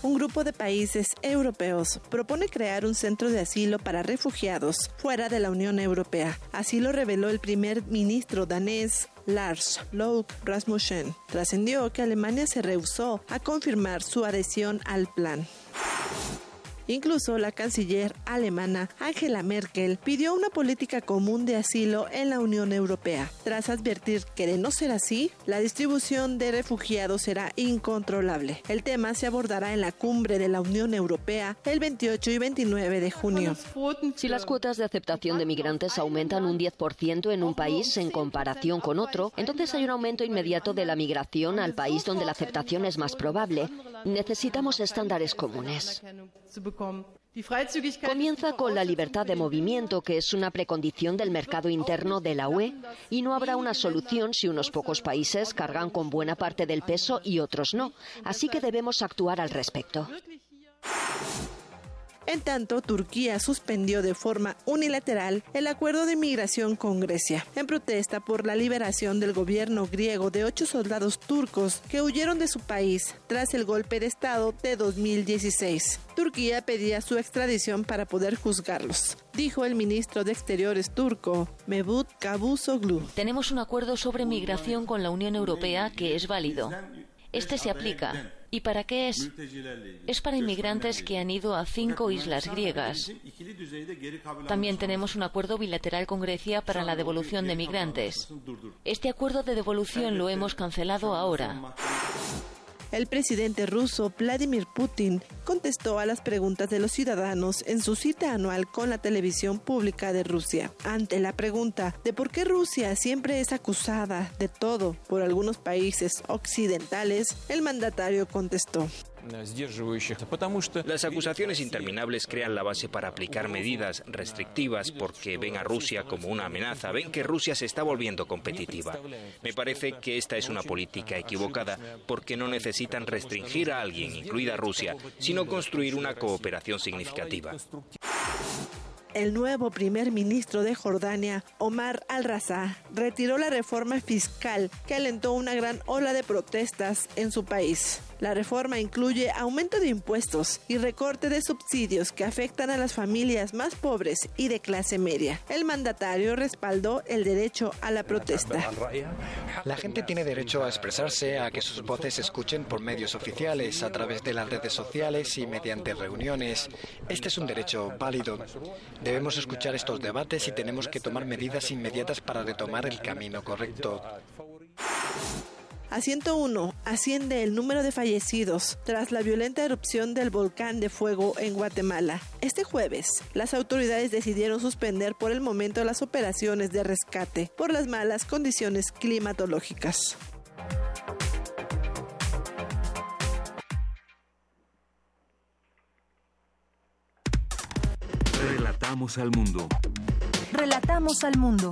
Un grupo de países europeos propone crear un centro de asilo para refugiados fuera de la Unión Europea. Así lo reveló el primer ministro danés Lars Løkke Rasmussen. Trascendió que Alemania se rehusó a confirmar su adhesión al plan. Incluso la canciller alemana Angela Merkel pidió una política común de asilo en la Unión Europea, tras advertir que de no ser así, la distribución de refugiados será incontrolable. El tema se abordará en la cumbre de la Unión Europea el 28 y 29 de junio. Si las cuotas de aceptación de migrantes aumentan un 10% en un país en comparación con otro, entonces hay un aumento inmediato de la migración al país donde la aceptación es más probable. Necesitamos estándares comunes. Comienza con la libertad de movimiento, que es una precondición del mercado interno de la UE, y no habrá una solución si unos pocos países cargan con buena parte del peso y otros no. Así que debemos actuar al respecto. En tanto, Turquía suspendió de forma unilateral el acuerdo de migración con Grecia, en protesta por la liberación del gobierno griego de ocho soldados turcos que huyeron de su país tras el golpe de Estado de 2016. Turquía pedía su extradición para poder juzgarlos, dijo el ministro de Exteriores turco, Mevlut Cavusoglu. Tenemos un acuerdo sobre migración con la Unión Europea que es válido. Este se aplica ¿Y para qué es? Es para inmigrantes que han ido a cinco islas griegas. También tenemos un acuerdo bilateral con Grecia para la devolución de migrantes. Este acuerdo de devolución lo hemos cancelado ahora. El presidente ruso Vladimir Putin contestó a las preguntas de los ciudadanos en su cita anual con la televisión pública de Rusia. Ante la pregunta de por qué Rusia siempre es acusada de todo por algunos países occidentales, el mandatario contestó. Las acusaciones interminables crean la base para aplicar medidas restrictivas porque ven a Rusia como una amenaza, ven que Rusia se está volviendo competitiva. Me parece que esta es una política equivocada porque no necesitan restringir a alguien, incluida Rusia, sino construir una cooperación significativa. el nuevo primer ministro de Jordania, Omar al-Raza, retiró la reforma fiscal que alentó una gran ola de protestas en su país. La reforma incluye aumento de impuestos y recorte de subsidios que afectan a las familias más pobres y de clase media. El mandatario respaldó el derecho a la protesta. La gente tiene derecho a expresarse, a que sus voces se escuchen por medios oficiales, a través de las redes sociales y mediante reuniones. Este es un derecho válido. Debemos escuchar estos debates y tenemos que tomar medidas inmediatas para retomar el camino correcto. A 101 asciende el número de fallecidos tras la violenta erupción del volcán de fuego en Guatemala. Este jueves, las autoridades decidieron suspender por el momento las operaciones de rescate por las malas condiciones climatológicas. Relatamos al mundo. Relatamos al mundo.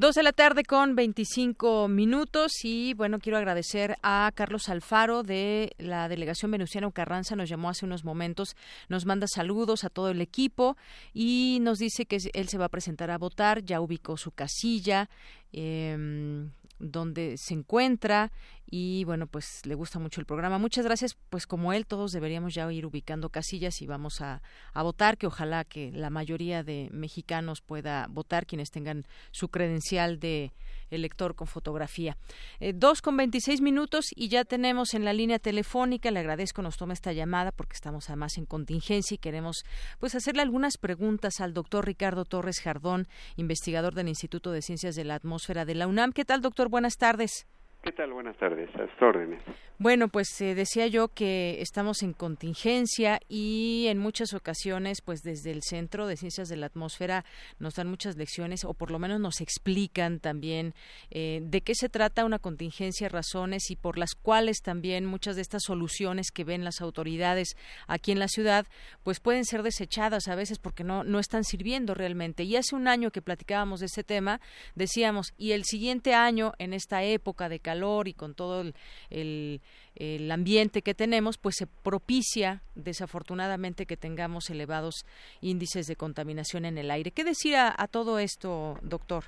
Dos de la tarde con 25 minutos y bueno, quiero agradecer a Carlos Alfaro de la delegación Venustiano Carranza, nos llamó hace unos momentos, nos manda saludos a todo el equipo y nos dice que él se va a presentar a votar, ya ubicó su casilla, eh, donde se encuentra y bueno, pues le gusta mucho el programa. Muchas gracias, pues como él, todos deberíamos ya ir ubicando casillas y vamos a, a votar, que ojalá que la mayoría de mexicanos pueda votar, quienes tengan su credencial de elector con fotografía. Eh, dos con veintiséis minutos y ya tenemos en la línea telefónica, le agradezco nos toma esta llamada porque estamos además en contingencia y queremos pues hacerle algunas preguntas al doctor Ricardo Torres Jardón, investigador del Instituto de Ciencias de la Atmósfera de la UNAM. ¿Qué tal, doctor? Buenas tardes. ¿Qué tal? Buenas tardes. A sus órdenes. Bueno, pues eh, decía yo que estamos en contingencia y en muchas ocasiones, pues desde el Centro de Ciencias de la Atmósfera nos dan muchas lecciones o por lo menos nos explican también eh, de qué se trata una contingencia, razones y por las cuales también muchas de estas soluciones que ven las autoridades aquí en la ciudad, pues pueden ser desechadas a veces porque no, no están sirviendo realmente. Y hace un año que platicábamos de este tema, decíamos, y el siguiente año, en esta época de calor y con todo el, el el ambiente que tenemos, pues se propicia desafortunadamente que tengamos elevados índices de contaminación en el aire. ¿Qué decía a, todo esto, doctor?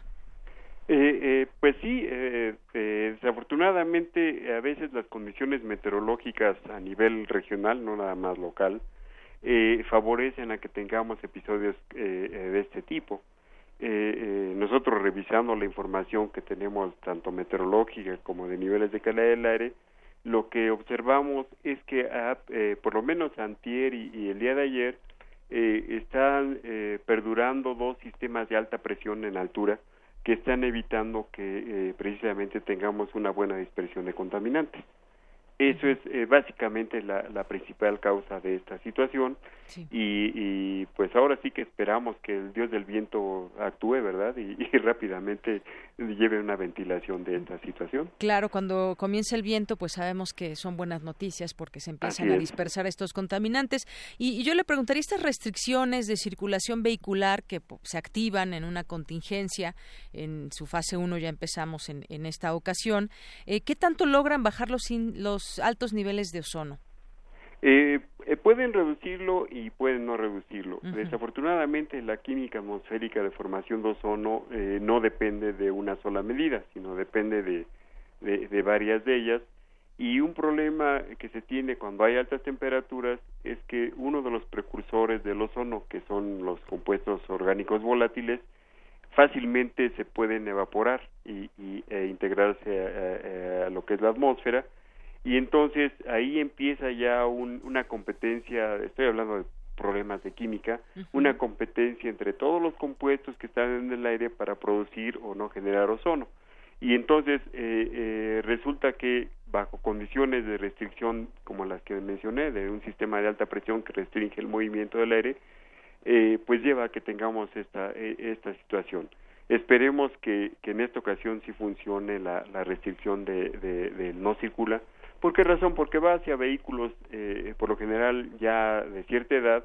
Eh, eh, pues sí, eh, desafortunadamente a veces las condiciones meteorológicas a nivel regional, no nada más local, favorecen a que tengamos episodios de este tipo. nosotros revisando la información que tenemos tanto meteorológica como de niveles de calidad del aire, lo que observamos es que ah, eh, por lo menos antier y, el día de ayer eh, están eh, perdurando dos sistemas de alta presión en altura que están evitando que precisamente tengamos una buena dispersión de contaminantes. Eso es eh, básicamente la, la, principal causa de esta situación y, y, pues ahora sí que esperamos que el dios del viento actúe, ¿verdad? Y, y, rápidamente lleve una ventilación de esta situación. Claro, cuando comienza el viento pues sabemos que son buenas noticias porque se empiezan a dispersar estos contaminantes. Y, yo le preguntaría, estas restricciones de circulación vehicular que se activan en una contingencia, en su fase 1 ya empezamos en, en esta ocasión, eh, ¿qué tanto logran bajar los, los altos niveles de ozono? Eh, eh, pueden reducirlo y pueden no reducirlo. Desafortunadamente, la química atmosférica de formación de ozono eh, no depende de una sola medida, sino depende de, de, varias de ellas. Y un problema que se tiene cuando hay altas temperaturas es que uno de los precursores del ozono, que son los compuestos orgánicos volátiles, fácilmente se pueden evaporar y, e integrarse a lo que es la atmósfera y entonces ahí empieza ya una competencia, estoy hablando de problemas de química, una competencia entre todos los compuestos que están en el aire para producir o no generar ozono. Y entonces eh, eh, resulta que bajo condiciones de restricción como las que mencioné, de un sistema de alta presión que restringe el movimiento del aire, eh, pues lleva a que tengamos esta, esta situación. Esperemos que, que en esta ocasión sí funcione la, la restricción de, de, de no circula, ¿Por qué razón? Porque va hacia vehículos, eh, por lo general, ya de cierta edad,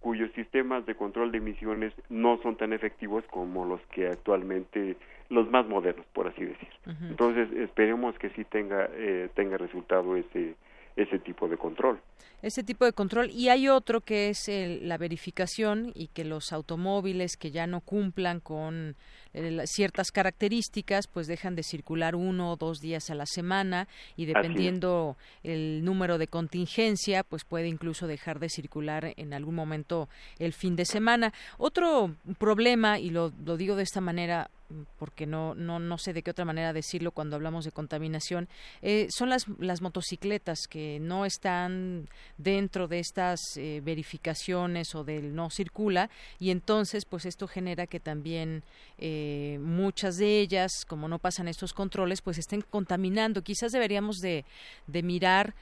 cuyos sistemas de control de emisiones no son tan efectivos como los que actualmente los más modernos por así decir entonces esperemos que sí tenga eh, tenga resultado ese ese tipo de control. Ese tipo de control. Y hay otro que es la verificación y que los automóviles que ya no cumplan con eh, ciertas características, pues dejan de circular uno o dos días a la semana y dependiendo el número de contingencia, pues puede incluso dejar de circular en algún momento el fin de semana. Otro problema, y lo, lo digo de esta manera, porque no, no, no sé de qué otra manera decirlo cuando hablamos de contaminación, eh, son las, las motocicletas que no están dentro de estas eh, verificaciones o del no circula y entonces pues esto genera que también eh, muchas de ellas, como no pasan estos controles, pues estén contaminando. Quizás deberíamos de, de mirar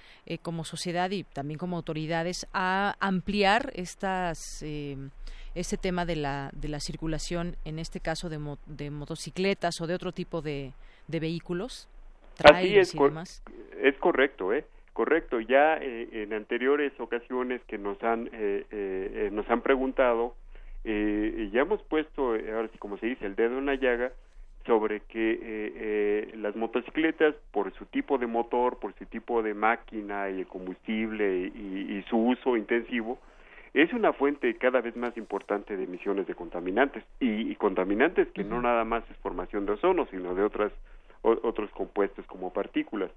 como sociedad y también como autoridades a ampliar estas ese tema de la, de la circulación, en este caso de, de motocicletas o de otro tipo de, de vehículos? Así es, es correcto, ¿eh? Correcto, ya eh, en anteriores ocasiones que nos han, eh, eh, nos han preguntado, ya hemos puesto, ahora sí como se dice, el dedo en la llaga sobre que las motocicletas, por su tipo de motor, por su tipo de máquina y el combustible y, y su uso intensivo, es una fuente cada vez más importante de emisiones de contaminantes. Y, contaminantes que no nada más es formación de ozono sino de otras otros compuestos como partículas.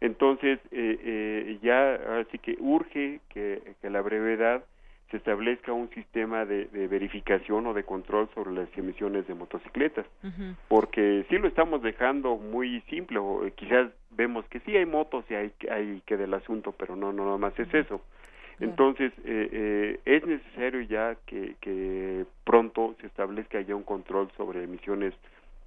Entonces eh, eh, ya así que urge que, que la brevedad se establezca un sistema de, verificación o de control sobre las emisiones de motocicletas, porque si lo estamos dejando muy simple, o quizás vemos que sí hay motos y hay, hay que del asunto, pero no, no nada más es eso. Entonces, eh, eh, es necesario ya que, que pronto se establezca ya un control sobre emisiones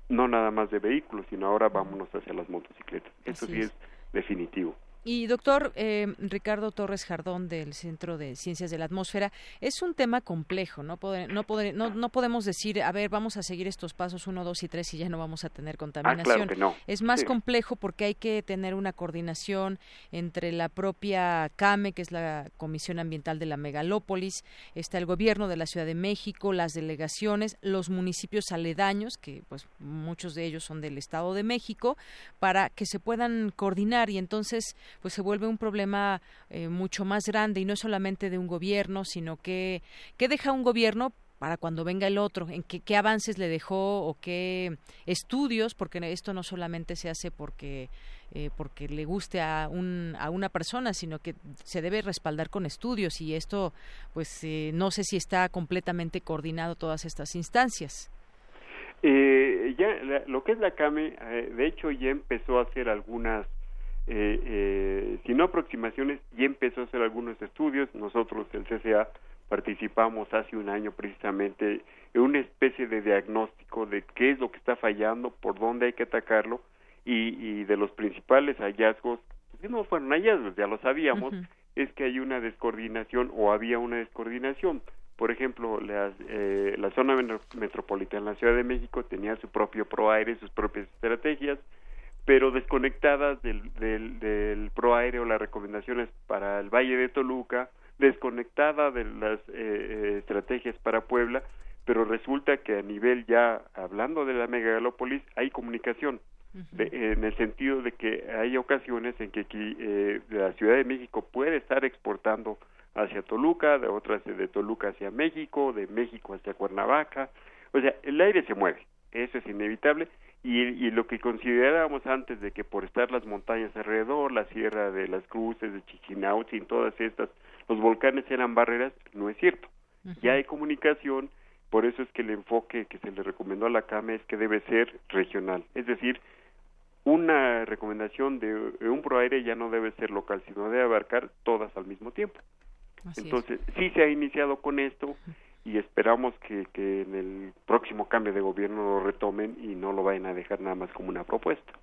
no nada más de vehículos, sino ahora vámonos hacia las motocicletas. Eso sí es definitivo. Y doctor eh, Ricardo Torres Jardón del Centro de Ciencias de la Atmósfera, es un tema complejo, ¿no? no, no, podemos decir, a ver, vamos a seguir estos pasos uno, dos y tres y ya no vamos a tener contaminación. Ah, es más complejo porque hay que tener una coordinación entre la propia CAME, que es la Comisión Ambiental de la Megalópolis, está el gobierno de la Ciudad de México, las delegaciones, los municipios aledaños, que pues muchos de ellos son del Estado de México, para que se puedan coordinar y entonces pues se vuelve un problema eh, mucho más grande y no solamente de un gobierno, sino que deja un gobierno para cuando venga el otro, en qué, qué, avances le dejó o qué estudios, porque esto no solamente se hace porque eh, porque le guste a, un, a una persona, sino que se debe respaldar con estudios y esto, pues eh, no sé si está completamente coordinado todas estas instancias. ya lo que es la CAME, de hecho ya empezó a hacer algunas eh, eh, si no aproximaciones, y empezó a hacer algunos estudios. Nosotros, el CCA, participamos hace un año precisamente en una especie de diagnóstico de qué es lo que está fallando, por dónde hay que atacarlo, y, de los principales hallazgos, que no fueron hallazgos, ya lo sabíamos, es que hay una descoordinación o había una descoordinación. Por ejemplo, las, eh, la zona metropolitana de la Ciudad de México tenía su propio ProAire, sus propias estrategias, pero desconectadas del, del, del ProAire o las recomendaciones para el Valle de Toluca, desconectada de las eh, eh, estrategias para Puebla, pero resulta que a nivel ya, hablando de la megalópolis, hay comunicación, en el sentido de que hay ocasiones en que aquí, eh, la Ciudad de México puede estar exportando hacia Toluca, de otras de Toluca hacia México, de México hacia Cuernavaca, o sea, el aire se mueve, eso es inevitable, y, lo que considerábamos antes de que por estar las montañas alrededor, la Sierra de las Cruces, de Chichinautzin, todas estas, los volcanes eran barreras, no es cierto. Ya hay comunicación, por eso es que el enfoque que se le recomendó a la CAME es que debe ser regional, es decir, una recomendación de, un proaire ya no debe ser local, sino debe abarcar todas al mismo tiempo. Entonces, sí se ha iniciado con esto y esperamos que, que en el próximo cambio de gobierno lo retomen y no lo vayan a dejar nada más como una propuesta.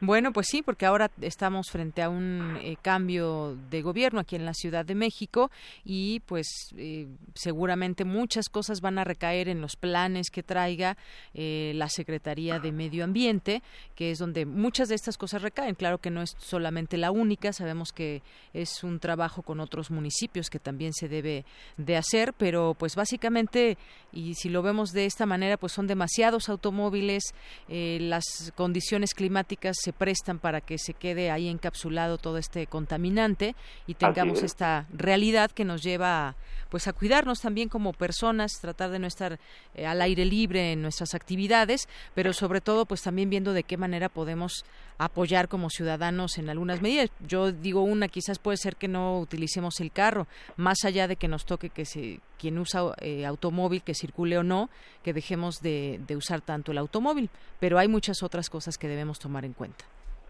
Bueno, pues sí, porque ahora estamos frente a un eh, cambio de gobierno aquí en la Ciudad de México y pues eh, seguramente muchas cosas van a recaer en los planes que traiga eh, la Secretaría de Medio Ambiente, que es donde muchas de estas cosas recaen. Claro que no es solamente la única, sabemos que es un trabajo con otros municipios que también se debe de hacer, pero pues básicamente, y si lo vemos de esta manera, pues son demasiados automóviles, las condiciones condiciones climáticas se prestan para que se quede ahí encapsulado todo este contaminante y tengamos esta realidad que nos lleva pues a cuidarnos también como personas, tratar de no estar eh, al aire libre en nuestras actividades, pero sobre todo pues también viendo de qué manera podemos apoyar como ciudadanos en algunas medidas. Yo digo una, quizás puede ser que no utilicemos el carro, más allá de que nos toque que se, quien usa eh, automóvil, que circule o no, que dejemos de, usar tanto el automóvil, pero hay muchas otras cosas que debemos tomar en cuenta.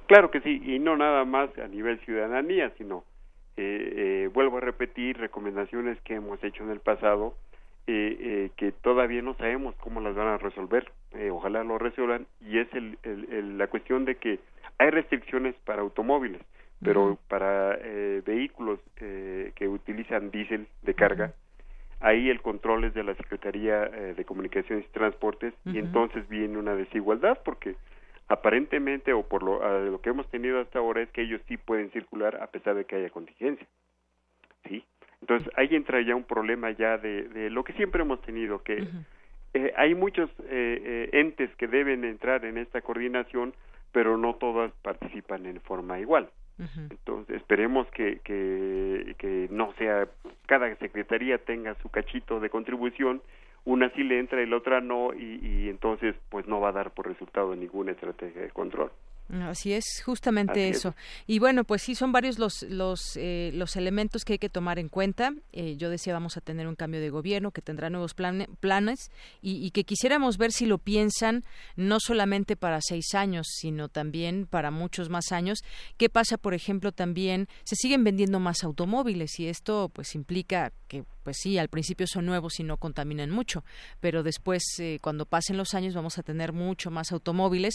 Claro que sí, y no nada más a nivel ciudadanía, sino, eh, eh, vuelvo a repetir, recomendaciones que hemos hecho en el pasado, que todavía no sabemos cómo las van a resolver. ojalá lo resuelvan, y es el, la cuestión de que hay restricciones para automóviles, pero para eh, vehículos eh, que utilizan diésel de carga, ahí el control es de la Secretaría eh, de Comunicaciones y Transportes y entonces viene una desigualdad porque aparentemente o por lo, lo, que hemos tenido hasta ahora es que ellos sí pueden circular a pesar de que haya contingencia. ¿Sí? Entonces ahí entra ya un problema ya de, de lo que siempre hemos tenido, que hay muchos entes que deben entrar en esta coordinación pero no todas participan en forma igual. Entonces, esperemos que, que, que no sea, cada secretaría tenga su cachito de contribución, una sí le entra y la otra no, y, y entonces pues no va a dar por resultado ninguna estrategia de control. Así es, justamente eso. Y bueno, pues sí, son varios los los, eh, los elementos que hay que tomar en cuenta. Eh, yo decía, vamos a tener un cambio de gobierno que tendrá nuevos planes y, y, que quisiéramos ver si lo piensan no solamente para seis años, sino también para muchos más años. ¿Qué pasa, por ejemplo, también? Se siguen vendiendo más automóviles y esto pues implica que pues sí, al principio son nuevos y no contaminan mucho, pero después, eh, cuando pasen los años, vamos a tener mucho más automóviles.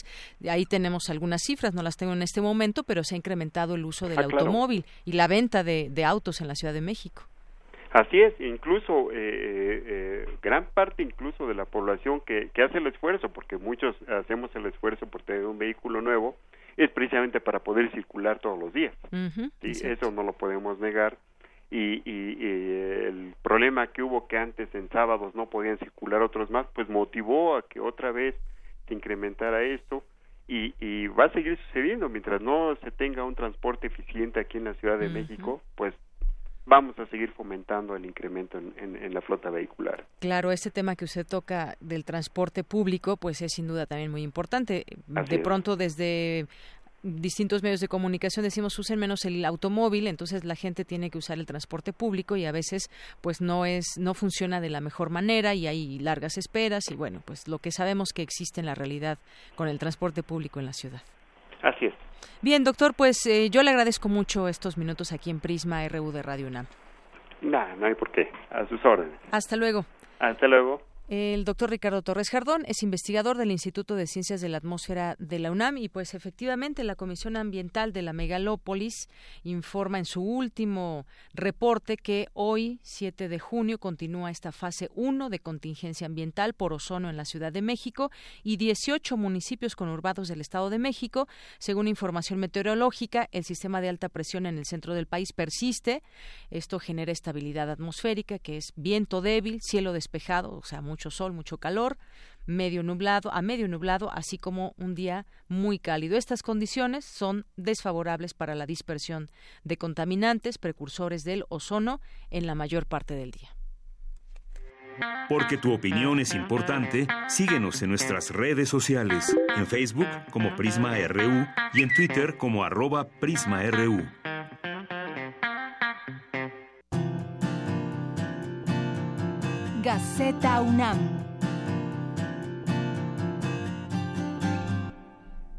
Ahí tenemos algunas cifras, no las tengo en este momento, pero se ha incrementado el uso del ah, automóvil y la venta de, autos en la Ciudad de México. Así es, incluso eh, eh, gran parte incluso de la población que, que hace el esfuerzo, porque muchos hacemos el esfuerzo por tener un vehículo nuevo, es precisamente para poder circular todos los días. y eso no lo podemos negar y, y, el problema que hubo que antes en sábados no podían circular otros más, pues motivó a que otra vez se incrementara esto y, y va a seguir sucediendo mientras no se tenga un transporte eficiente aquí en la Ciudad de México, pues vamos a seguir fomentando el incremento en, en, la flota vehicular. Claro, este tema que usted toca del transporte público, pues es sin duda también muy importante. de pronto desde distintos medios de comunicación decimos usen menos el automóvil, entonces la gente tiene que usar el transporte público y a veces pues no es no funciona de la mejor manera y hay largas esperas y bueno, pues lo que sabemos que existe en la realidad con el transporte público en la ciudad. Así es. Bien, doctor, pues eh, yo le agradezco mucho estos minutos aquí en Prisma RU de Radio UNAM. Nada, no hay por qué. A sus órdenes. Hasta luego. Hasta luego. El doctor Ricardo Torres Jardón es investigador del Instituto de Ciencias de la Atmósfera de la UNAM y pues efectivamente la Comisión Ambiental de la Megalópolis informa en su último reporte que hoy, 7 de junio, continúa esta fase 1 de contingencia ambiental por ozono en la Ciudad de México y 18 municipios conurbados del Estado de México. Según información meteorológica, el sistema de alta presión en el centro del país persiste. Esto genera estabilidad atmosférica, que es viento débil, cielo despejado, o sea, mucho sol, mucho calor, medio nublado, a medio nublado, así como un día muy cálido. Estas condiciones son desfavorables para la dispersión de contaminantes precursores del ozono en la mayor parte del día. Porque tu opinión es importante, síguenos en nuestras redes sociales, en Facebook como Prisma RU y en Twitter como arroba PrismaRU. Gaceta UNAM.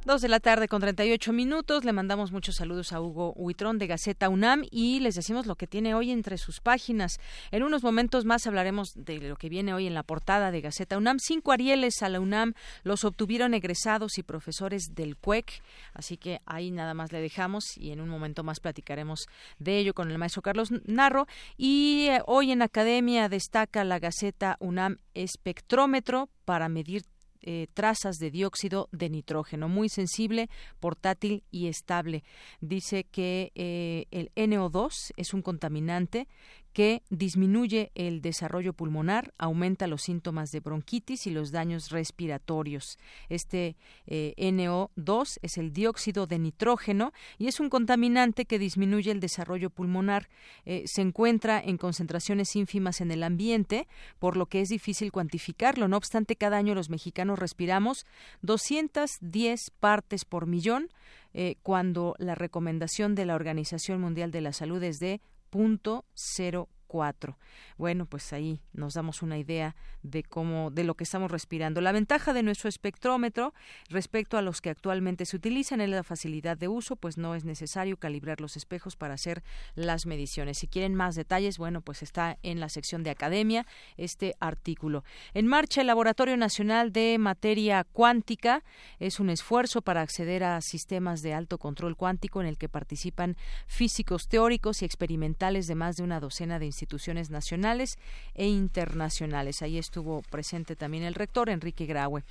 Dos de la tarde con 38 minutos. Le mandamos muchos saludos a Hugo Huitrón de Gaceta UNAM y les decimos lo que tiene hoy entre sus páginas. En unos momentos más hablaremos de lo que viene hoy en la portada de Gaceta UNAM. Cinco Arieles a la UNAM los obtuvieron egresados y profesores del CUEC. Así que ahí nada más le dejamos y en un momento más platicaremos de ello con el maestro Carlos Narro. Y eh, hoy en Academia destaca la Gaceta UNAM Espectrómetro para medir eh, trazas de dióxido de nitrógeno, muy sensible, portátil y estable. Dice que eh, el NO2 es un contaminante que disminuye el desarrollo pulmonar, aumenta los síntomas de bronquitis y los daños respiratorios. Este eh, NO2 es el dióxido de nitrógeno y es un contaminante que disminuye el desarrollo pulmonar. Eh, se encuentra en concentraciones ínfimas en el ambiente, por lo que es difícil cuantificarlo. No obstante, cada año los mexicanos respiramos 210 partes por millón, eh, cuando la recomendación de la Organización Mundial de la Salud es de punto cero bueno, pues ahí nos damos una idea de cómo, de lo que estamos respirando. La ventaja de nuestro espectrómetro respecto a los que actualmente se utilizan es la facilidad de uso, pues no es necesario calibrar los espejos para hacer las mediciones. Si quieren más detalles, bueno, pues está en la sección de academia este artículo. En marcha el Laboratorio Nacional de Materia Cuántica es un esfuerzo para acceder a sistemas de alto control cuántico en el que participan físicos teóricos y experimentales de más de una docena de instituciones instituciones nacionales e internacionales. Ahí estuvo presente también el rector Enrique Graue.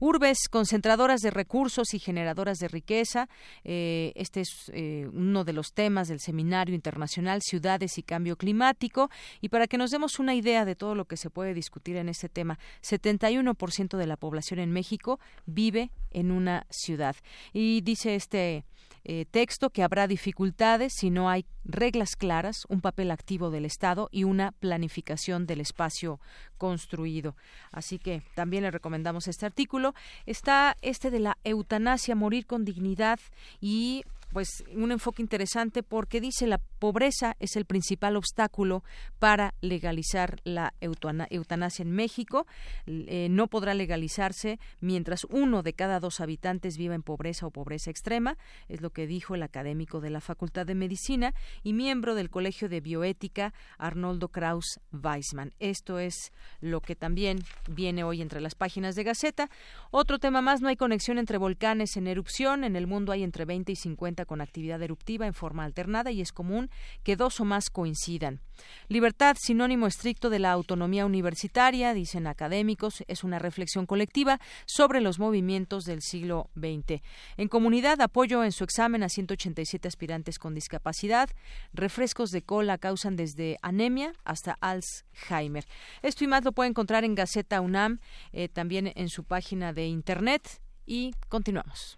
Urbes, concentradoras de recursos y generadoras de riqueza. Eh, este es eh, uno de los temas del Seminario Internacional Ciudades y Cambio Climático. Y para que nos demos una idea de todo lo que se puede discutir en este tema, 71% de la población en México vive en una ciudad. Y dice este eh, texto que habrá dificultades si no hay reglas claras, un papel activo del Estado y una planificación del espacio construido. Así que también le recomendamos este artículo. Está este de la eutanasia, morir con dignidad y pues un enfoque interesante porque dice la pobreza es el principal obstáculo para legalizar la eutanasia en México. Eh, no podrá legalizarse mientras uno de cada dos habitantes viva en pobreza o pobreza extrema, es lo que dijo el académico de la Facultad de Medicina y miembro del Colegio de Bioética Arnoldo Kraus Weisman. Esto es lo que también viene hoy entre las páginas de Gaceta. Otro tema más, no hay conexión entre volcanes en erupción. En el mundo hay entre 20 y 50 con actividad eruptiva en forma alternada y es común que dos o más coincidan. Libertad, sinónimo estricto de la autonomía universitaria, dicen académicos, es una reflexión colectiva sobre los movimientos del siglo XX. En comunidad, apoyo en su examen a 187 aspirantes con discapacidad. Refrescos de cola causan desde anemia hasta Alzheimer. Esto y más lo puede encontrar en Gaceta UNAM, eh, también en su página de Internet. Y continuamos.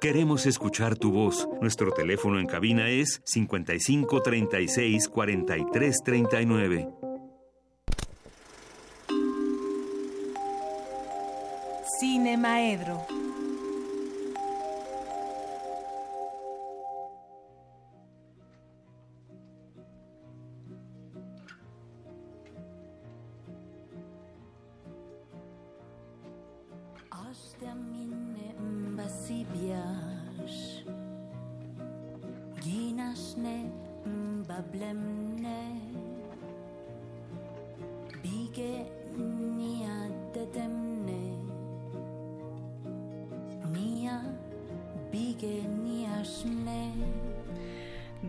Queremos escuchar tu voz. Nuestro teléfono en cabina es 55 36 43 39. Cine Maedro.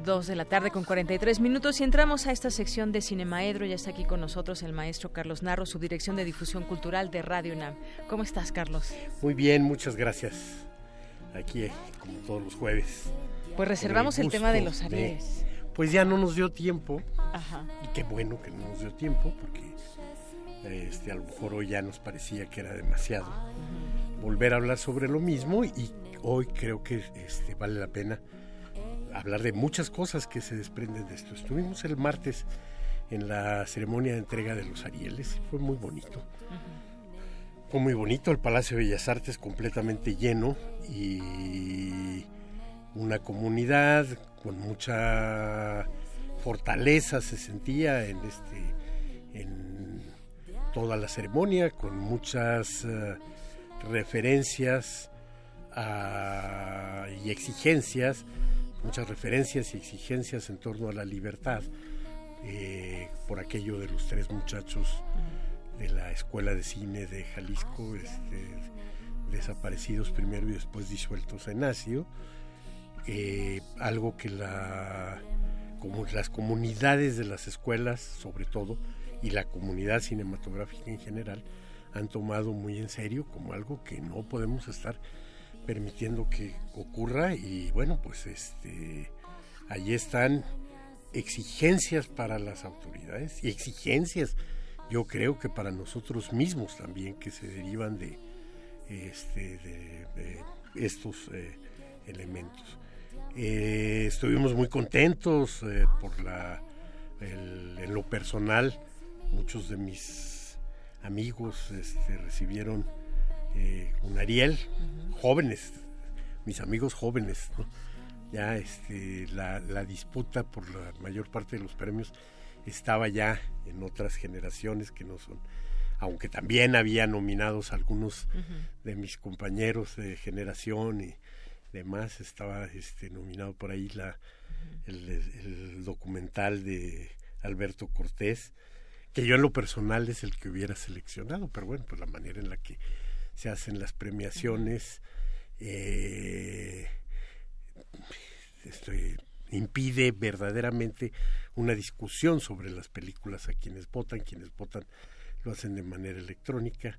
Dos de la tarde con 43 minutos y entramos a esta sección de Cinemaedro. Ya está aquí con nosotros el maestro Carlos Narro, su dirección de difusión cultural de Radio UNAM. ¿Cómo estás, Carlos? Muy bien, muchas gracias. Aquí, como todos los jueves. Pues reservamos el, tema de los Arieles. pues ya no nos dio tiempo. Ajá. Y qué bueno que no nos dio tiempo, porque este, a lo mejor hoy ya nos parecía que era demasiado volver a hablar sobre lo mismo y hoy creo que este, vale la pena hablar de muchas cosas que se desprenden de esto. Estuvimos el martes en la ceremonia de entrega de los Arieles, fue muy bonito. Fue muy bonito, el Palacio de Bellas Artes completamente lleno y una comunidad con mucha fortaleza se sentía en este en toda la ceremonia con muchas eh, referencias y exigencias muchas referencias y exigencias en torno a la libertad, eh, por aquello de los tres muchachos de la Escuela de Cine de Jalisco, este, desaparecidos primero y después disueltos en ácido. Eh, algo que la, como las comunidades de las escuelas, sobre todo, y la comunidad cinematográfica en general, han tomado muy en serio como algo que no podemos estar permitiendo que ocurra y bueno pues este allí están exigencias para las autoridades y exigencias yo creo que para nosotros mismos también que se derivan de este de, estos eh, elementos. Eh, estuvimos muy contentos eh, por la en lo personal muchos de mis amigos este, recibieron un Ariel, jóvenes, mis amigos jóvenes, ya este, la, disputa por la mayor parte de los premios estaba ya en otras generaciones que no son, aunque también había nominados algunos de mis compañeros de generación y demás, estaba este, nominado por ahí la, el documental de Alberto Cortés, que yo en lo personal es el que hubiera seleccionado, pero bueno, pues la manera en la que se hacen las premiaciones eh, impide verdaderamente una discusión sobre las películas a quienes votan, quienes votan lo hacen de manera electrónica,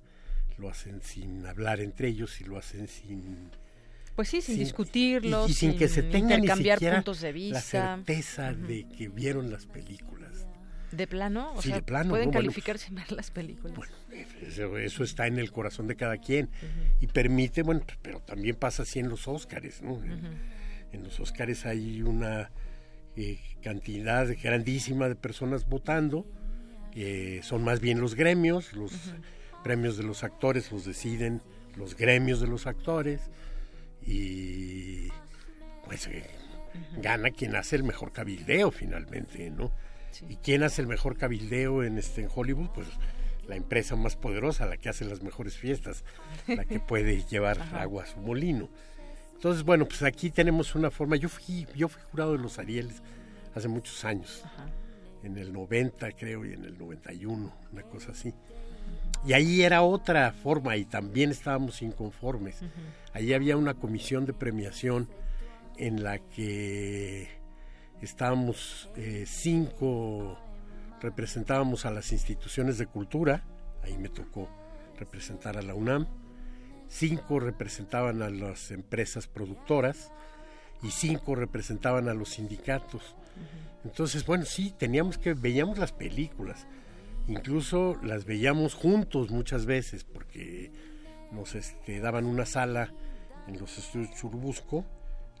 lo hacen sin hablar entre ellos y lo hacen sin pues sí, sin, discutirlo, y, sin, que se tengan intercambiar puntos de vista. La certeza de que vieron las películas. ¿De plano? O sí, sea, de plano. Pueden calificarse sin ver las películas. Bueno, eso, está en el corazón de cada quien. Y permite, bueno, pero también pasa así en los Óscares, ¿no? En los Óscares hay una eh, cantidad grandísima de personas votando. Eh, son más bien los gremios, los premios de los actores los deciden los gremios de los actores. Y pues eh, gana quien hace el mejor cabildeo finalmente, ¿no? ¿Y quién hace el mejor cabildeo en, este, en Hollywood? Pues la empresa más poderosa, la que hace las mejores fiestas, la que (laughs) puede llevar agua a su molino. Entonces, bueno, pues aquí tenemos una forma. Yo fui, yo fui jurado de los Arieles hace muchos años, en el 90 creo y en el 91, una cosa así. Y ahí era otra forma y también estábamos inconformes. Ahí había una comisión de premiación en la que estábamos eh, cinco, representábamos a las instituciones de cultura, ahí me tocó representar a la UNAM, cinco representaban a las empresas productoras y cinco representaban a los sindicatos. Entonces, bueno, sí, teníamos que, veíamos las películas, incluso las veíamos juntos muchas veces, porque nos este, daban una sala en los estudios Churubusco,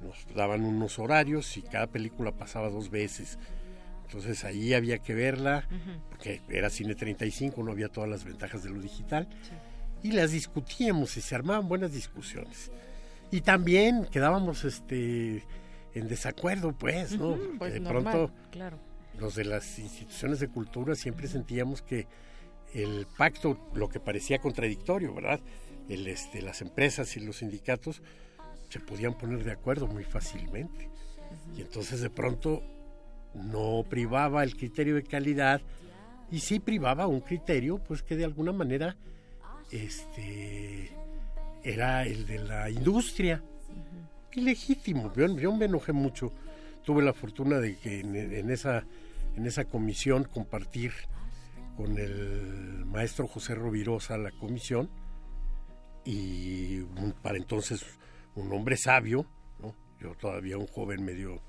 nos daban unos horarios y cada película pasaba dos veces. Entonces ahí había que verla, porque era cine 35, no había todas las ventajas de lo digital, y las discutíamos y se armaban buenas discusiones. Y también quedábamos este en desacuerdo, pues, ¿no? Pues de pronto claro. los de las instituciones de cultura siempre sentíamos que el pacto, lo que parecía contradictorio, ¿verdad? El, este, las empresas y los sindicatos se podían poner de acuerdo muy fácilmente. Y entonces de pronto no privaba el criterio de calidad y sí privaba un criterio pues que de alguna manera este era el de la industria. Ilegítimo. Yo, yo, me enojé mucho. Tuve la fortuna de que en, esa en esa comisión compartir con el maestro José Rovirosa la comisión y para entonces un hombre sabio, yo todavía un joven medio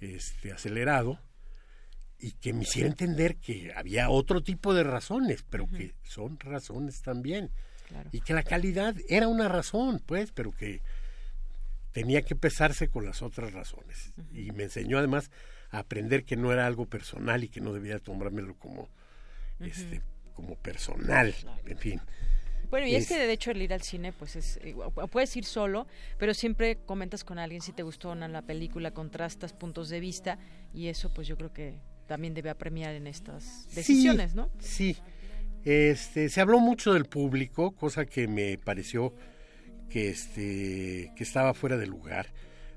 este, acelerado, y que me hiciera entender que había otro tipo de razones, pero que son razones también. Y que la calidad era una razón, pues, pero que tenía que pesarse con las otras razones. Y me enseñó además a aprender que no era algo personal y que no debía tomármelo como, este, como personal. En fin, bueno, y es, que de hecho el ir al cine, pues es, eh, puedes ir solo, pero siempre comentas con alguien si te gustó o no la película, contrastas puntos de vista y eso pues yo creo que también debe apremiar en estas decisiones, ¿no? Sí, este, se habló mucho del público, cosa que me pareció que, este, que estaba fuera de lugar,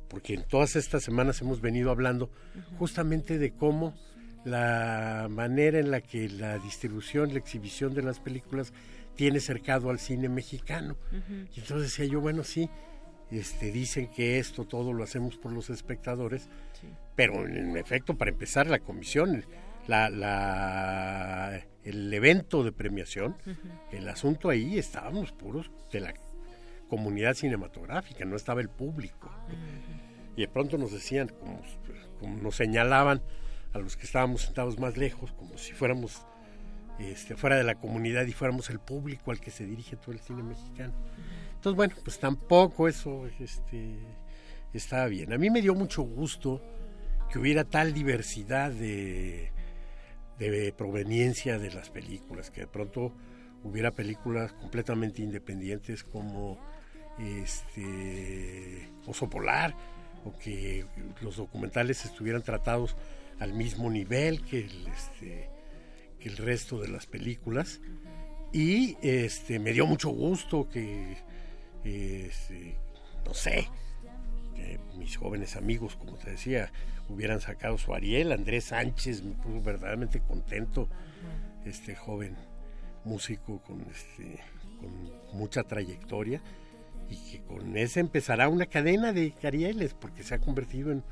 porque en todas estas semanas hemos venido hablando justamente de cómo la manera en la que la distribución, la exhibición de las películas tiene cercado al cine mexicano. Y entonces decía yo, bueno, sí, este, dicen que esto todo lo hacemos por los espectadores, pero en efecto, para empezar, la comisión, la, la, el evento de premiación, el asunto ahí estábamos puros de la comunidad cinematográfica, no estaba el público. Y de pronto nos decían, como, como, nos señalaban a los que estábamos sentados más lejos, como si fuéramos este, fuera de la comunidad y fuéramos el público al que se dirige todo el cine mexicano. Entonces, bueno, pues tampoco eso este, estaba bien. A mí me dio mucho gusto que hubiera tal diversidad de, de proveniencia de las películas, que de pronto hubiera películas completamente independientes como este Oso Polar, o que los documentales estuvieran tratados al mismo nivel que el, este, resto de las películas. Y este, me dio mucho gusto que este, no sé, que mis jóvenes amigos, como te decía, hubieran sacado su Ariel, Andrés Sánchez, me puso verdaderamente contento, este joven músico con, este, con mucha trayectoria y que con ese empezará una cadena de Arieles porque se ha convertido en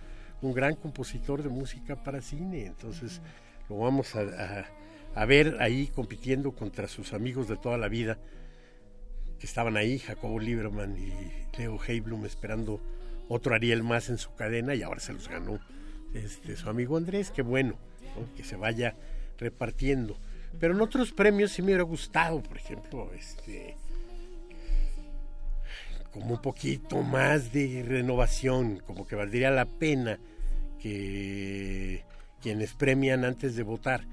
un gran compositor de música para cine, entonces lo vamos a, a ver ahí compitiendo contra sus amigos de toda la vida estaban ahí, Jacobo Lieberman y Leo Heiblum esperando otro Ariel más en su cadena y ahora se los ganó este, su amigo Andrés, qué bueno, que se vaya repartiendo. Pero en otros premios sí me hubiera gustado, por ejemplo, este como un poquito más de renovación, como que valdría la pena que quienes premian antes de votar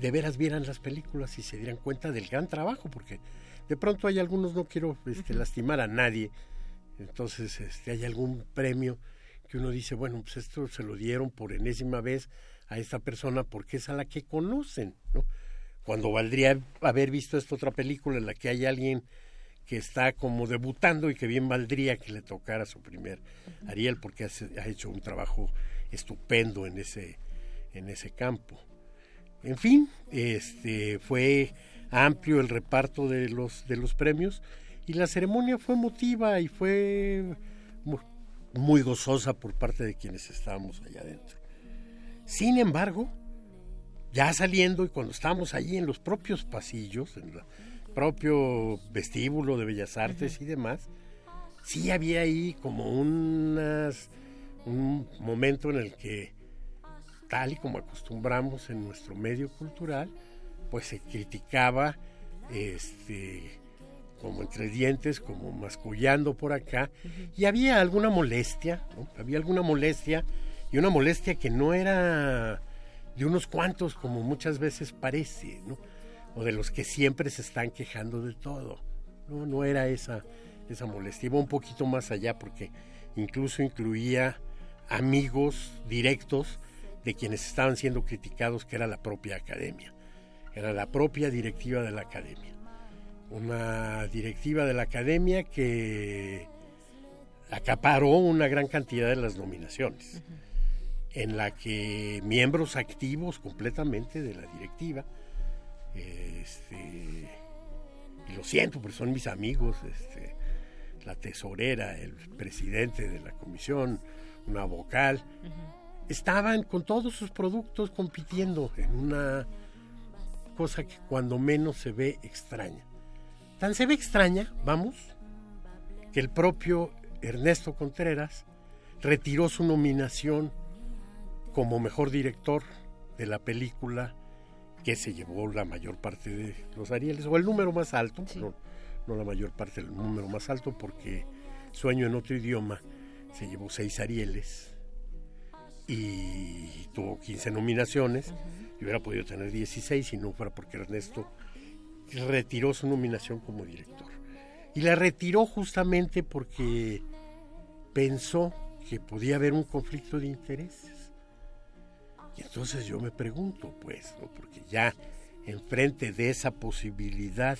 de veras vieran las películas y se dieran cuenta del gran trabajo, porque de pronto hay algunos, no quiero este, lastimar a nadie, entonces este, hay algún premio que uno dice, bueno, pues esto se lo dieron por enésima vez a esta persona porque es a la que conocen, ¿no? Cuando valdría haber visto esta otra película en la que hay alguien que está como debutando y que bien valdría que le tocara su primer Ariel porque ha hecho un trabajo estupendo en ese en ese campo. En fin, este fue amplio el reparto de los, de los premios y la ceremonia fue emotiva y fue muy, gozosa por parte de quienes estábamos allá adentro. Sin embargo, ya saliendo y cuando estábamos allí en los propios pasillos, en el propio vestíbulo de Bellas Artes y demás, sí había ahí como unas, un momento en el que, tal y como acostumbramos en nuestro medio cultural, pues se criticaba este como entre dientes, como mascullando por acá, y había alguna molestia, había alguna molestia, y una molestia que no era de unos cuantos, como muchas veces parece, ¿no? o de los que siempre se están quejando de todo. No, no era esa, esa molestia, iba un poquito más allá, porque incluso incluía amigos directos de quienes estaban siendo criticados, que era la propia academia era la propia directiva de la academia. Una directiva de la academia que acaparó una gran cantidad de las nominaciones, en la que miembros activos completamente de la directiva, este, y lo siento, porque son mis amigos, este, la tesorera, el presidente de la comisión, una vocal, estaban con todos sus productos compitiendo en una cosa que cuando menos se ve extraña. Tan se ve extraña, vamos, que el propio Ernesto Contreras retiró su nominación como mejor director de la película que se llevó la mayor parte de los Arieles, o el número más alto, no, no, la mayor parte, el número más alto, porque Sueño en otro idioma se llevó seis Arieles y tuvo 15 nominaciones. Y hubiera podido tener 16 si no fuera porque Ernesto retiró su nominación como director. Y la retiró justamente porque pensó que podía haber un conflicto de intereses. Y entonces yo me pregunto, pues, porque ya enfrente de esa posibilidad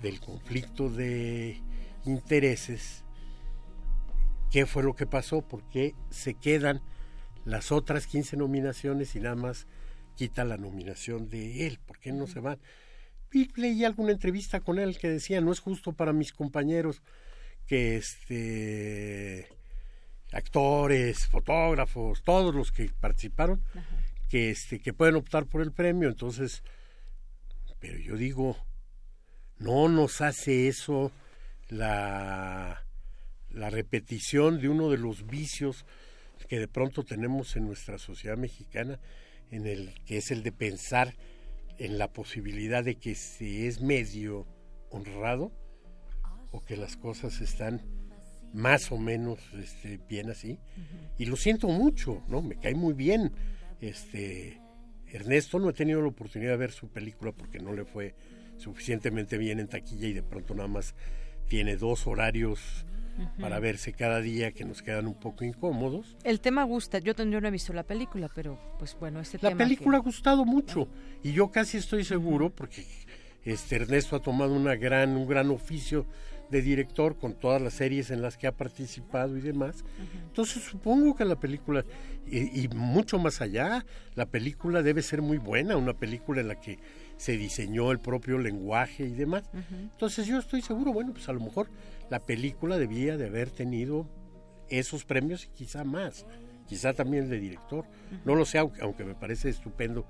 del conflicto de intereses, ¿qué fue lo que pasó? ¿Por qué se quedan las otras 15 nominaciones y nada más quita la nominación de él, ¿por qué no se van? Y leí alguna entrevista con él que decía, no es justo para mis compañeros que este actores, fotógrafos, todos los que participaron, que este que pueden optar por el premio, entonces pero yo digo, no nos hace eso la la repetición de uno de los vicios que de pronto tenemos en nuestra sociedad mexicana, en el que es el de pensar en la posibilidad de que se es medio honrado o que las cosas están más o menos este, bien así. Y lo siento mucho, ¿no? Me cae muy bien. Este, Ernesto no he tenido la oportunidad de ver su película porque no le fue suficientemente bien en taquilla y de pronto nada más tiene dos horarios para verse cada día que nos quedan un poco incómodos. El tema gusta, yo, yo no he visto la película, pero pues bueno, este la película ha gustado mucho y yo casi estoy seguro porque este Ernesto ha tomado una gran un gran oficio de director con todas las series en las que ha participado y demás. Entonces supongo que la película, y, mucho más allá, la película debe ser muy buena, una película en la que se diseñó el propio lenguaje y demás. Entonces yo estoy seguro, bueno, pues a lo mejor la película debía de haber tenido esos premios y quizá más, quizá también el de director. No lo sé, aunque, me parece estupendo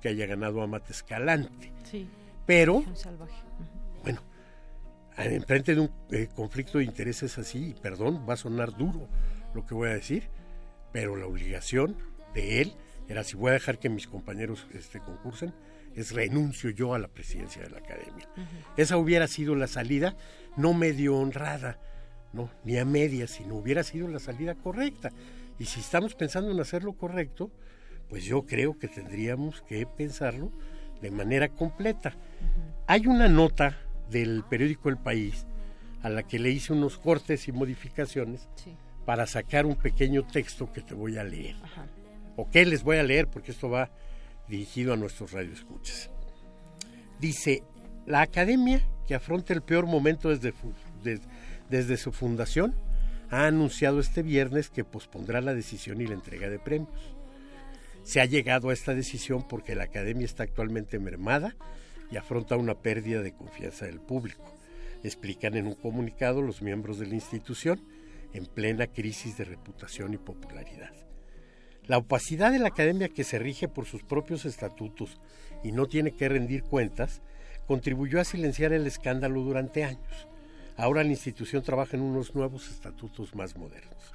que haya ganado Amate Escalante. Sí. Pero, bueno, enfrente de un eh, conflicto de intereses así, perdón, va a sonar duro lo que voy a decir, pero la obligación de él era si voy a dejar que mis compañeros este, concursen, es renuncio yo a la presidencia de la academia. Esa hubiera sido la salida no medio honrada, no, ni a media, sino hubiera sido la salida correcta. Y si estamos pensando en hacer lo correcto, pues yo creo que tendríamos que pensarlo de manera completa. Hay una nota del periódico El País, a la que le hice unos cortes y modificaciones para sacar un pequeño texto que te voy a leer. ¿O qué les voy a leer? Porque esto va dirigido a nuestros radioescuchas. Dice, la academia, que afronta el peor momento desde, desde su fundación, ha anunciado este viernes que pospondrá la decisión y la entrega de premios. Se ha llegado a esta decisión porque la academia está actualmente mermada y afronta una pérdida de confianza del público, explican en un comunicado los miembros de la institución en plena crisis de reputación y popularidad. La opacidad de la academia que se rige por sus propios estatutos y no tiene que rendir cuentas, contribuyó a silenciar el escándalo durante años. Ahora la institución trabaja en unos nuevos estatutos más modernos.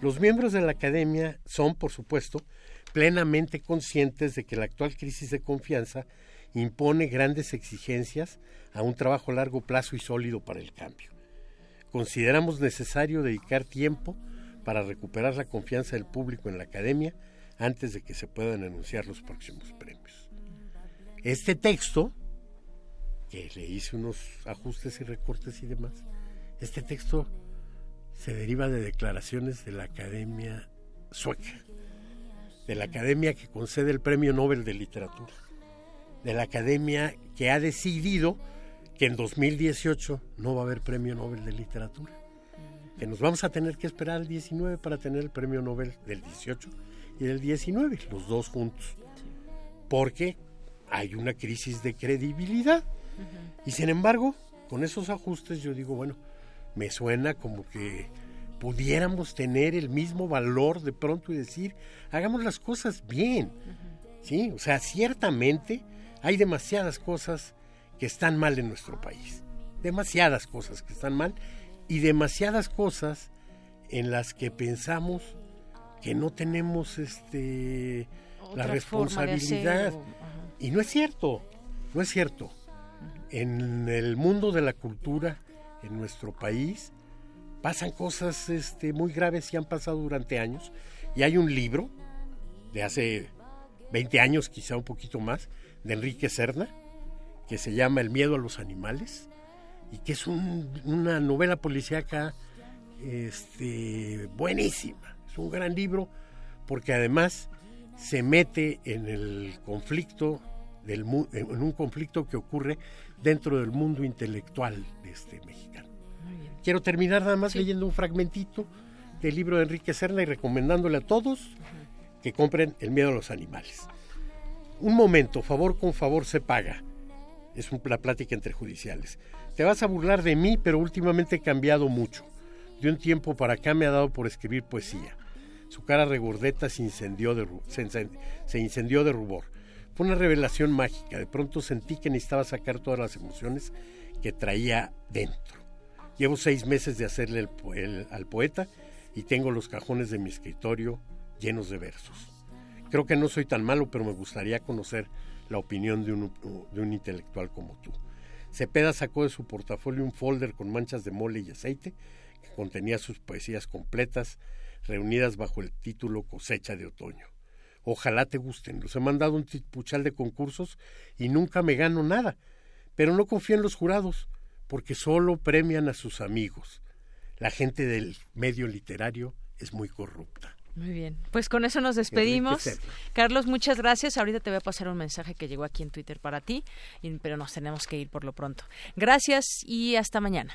Los miembros de la academia son, por supuesto, plenamente conscientes de que la actual crisis de confianza impone grandes exigencias a un trabajo a largo plazo y sólido para el cambio. Consideramos necesario dedicar tiempo para recuperar la confianza del público en la academia antes de que se puedan anunciar los próximos premios. Este texto, que le hice unos ajustes y recortes y demás, este texto se deriva de declaraciones de la Academia Sueca, de la Academia que concede el Premio Nobel de Literatura de la Academia que ha decidido que en 2018 no va a haber premio Nobel de Literatura, que nos vamos a tener que esperar al 19 para tener el premio Nobel del 18 y del 19, los dos juntos, porque hay una crisis de credibilidad. Y sin embargo, con esos ajustes yo digo, bueno, me suena como que pudiéramos tener el mismo valor de pronto y decir, hagamos las cosas bien. ¿Sí? O sea, ciertamente hay demasiadas cosas que están mal en nuestro país. Demasiadas cosas que están mal y demasiadas cosas en las que pensamos que no tenemos este la responsabilidad. Y no es cierto, no es cierto. En el mundo de la cultura, en nuestro país, pasan cosas este, muy graves y han pasado durante años. Y hay un libro de hace 20 años, quizá un poquito más, de Enrique Serna, que se llama El miedo a los animales, y que es una novela policíaca este, buenísima. Es un gran libro porque además se mete en el conflicto del, en un conflicto que ocurre dentro del mundo intelectual de este mexicano. Quiero terminar nada más leyendo un fragmentito del libro de Enrique Serna y recomendándole a todos que compren El miedo a los animales. Un momento, favor con favor se paga. Es una plática entre judiciales. Te vas a burlar de mí, pero últimamente he cambiado mucho. De un tiempo para acá me ha dado por escribir poesía. Su cara regordeta se incendió de, se incendió de rubor. Fue una revelación mágica. De pronto sentí que necesitaba sacar todas las emociones que traía dentro. Llevo seis meses de hacerle al poeta y tengo los cajones de mi escritorio llenos de versos. Creo que no soy tan malo, pero me gustaría conocer la opinión de un, de un intelectual como tú. Cepeda sacó de su portafolio un folder con manchas de mole y aceite que contenía sus poesías completas, reunidas bajo el título Cosecha de Otoño. Ojalá te gusten. Los he mandado un puchal de concursos y nunca me gano nada. Pero no confío en los jurados, porque solo premian a sus amigos. La gente del medio literario es muy corrupta. Muy bien, pues con eso nos despedimos. Carlos, muchas gracias. Ahorita te voy a pasar un mensaje que llegó aquí en Twitter para ti, pero nos tenemos que ir por lo pronto. Gracias y hasta mañana.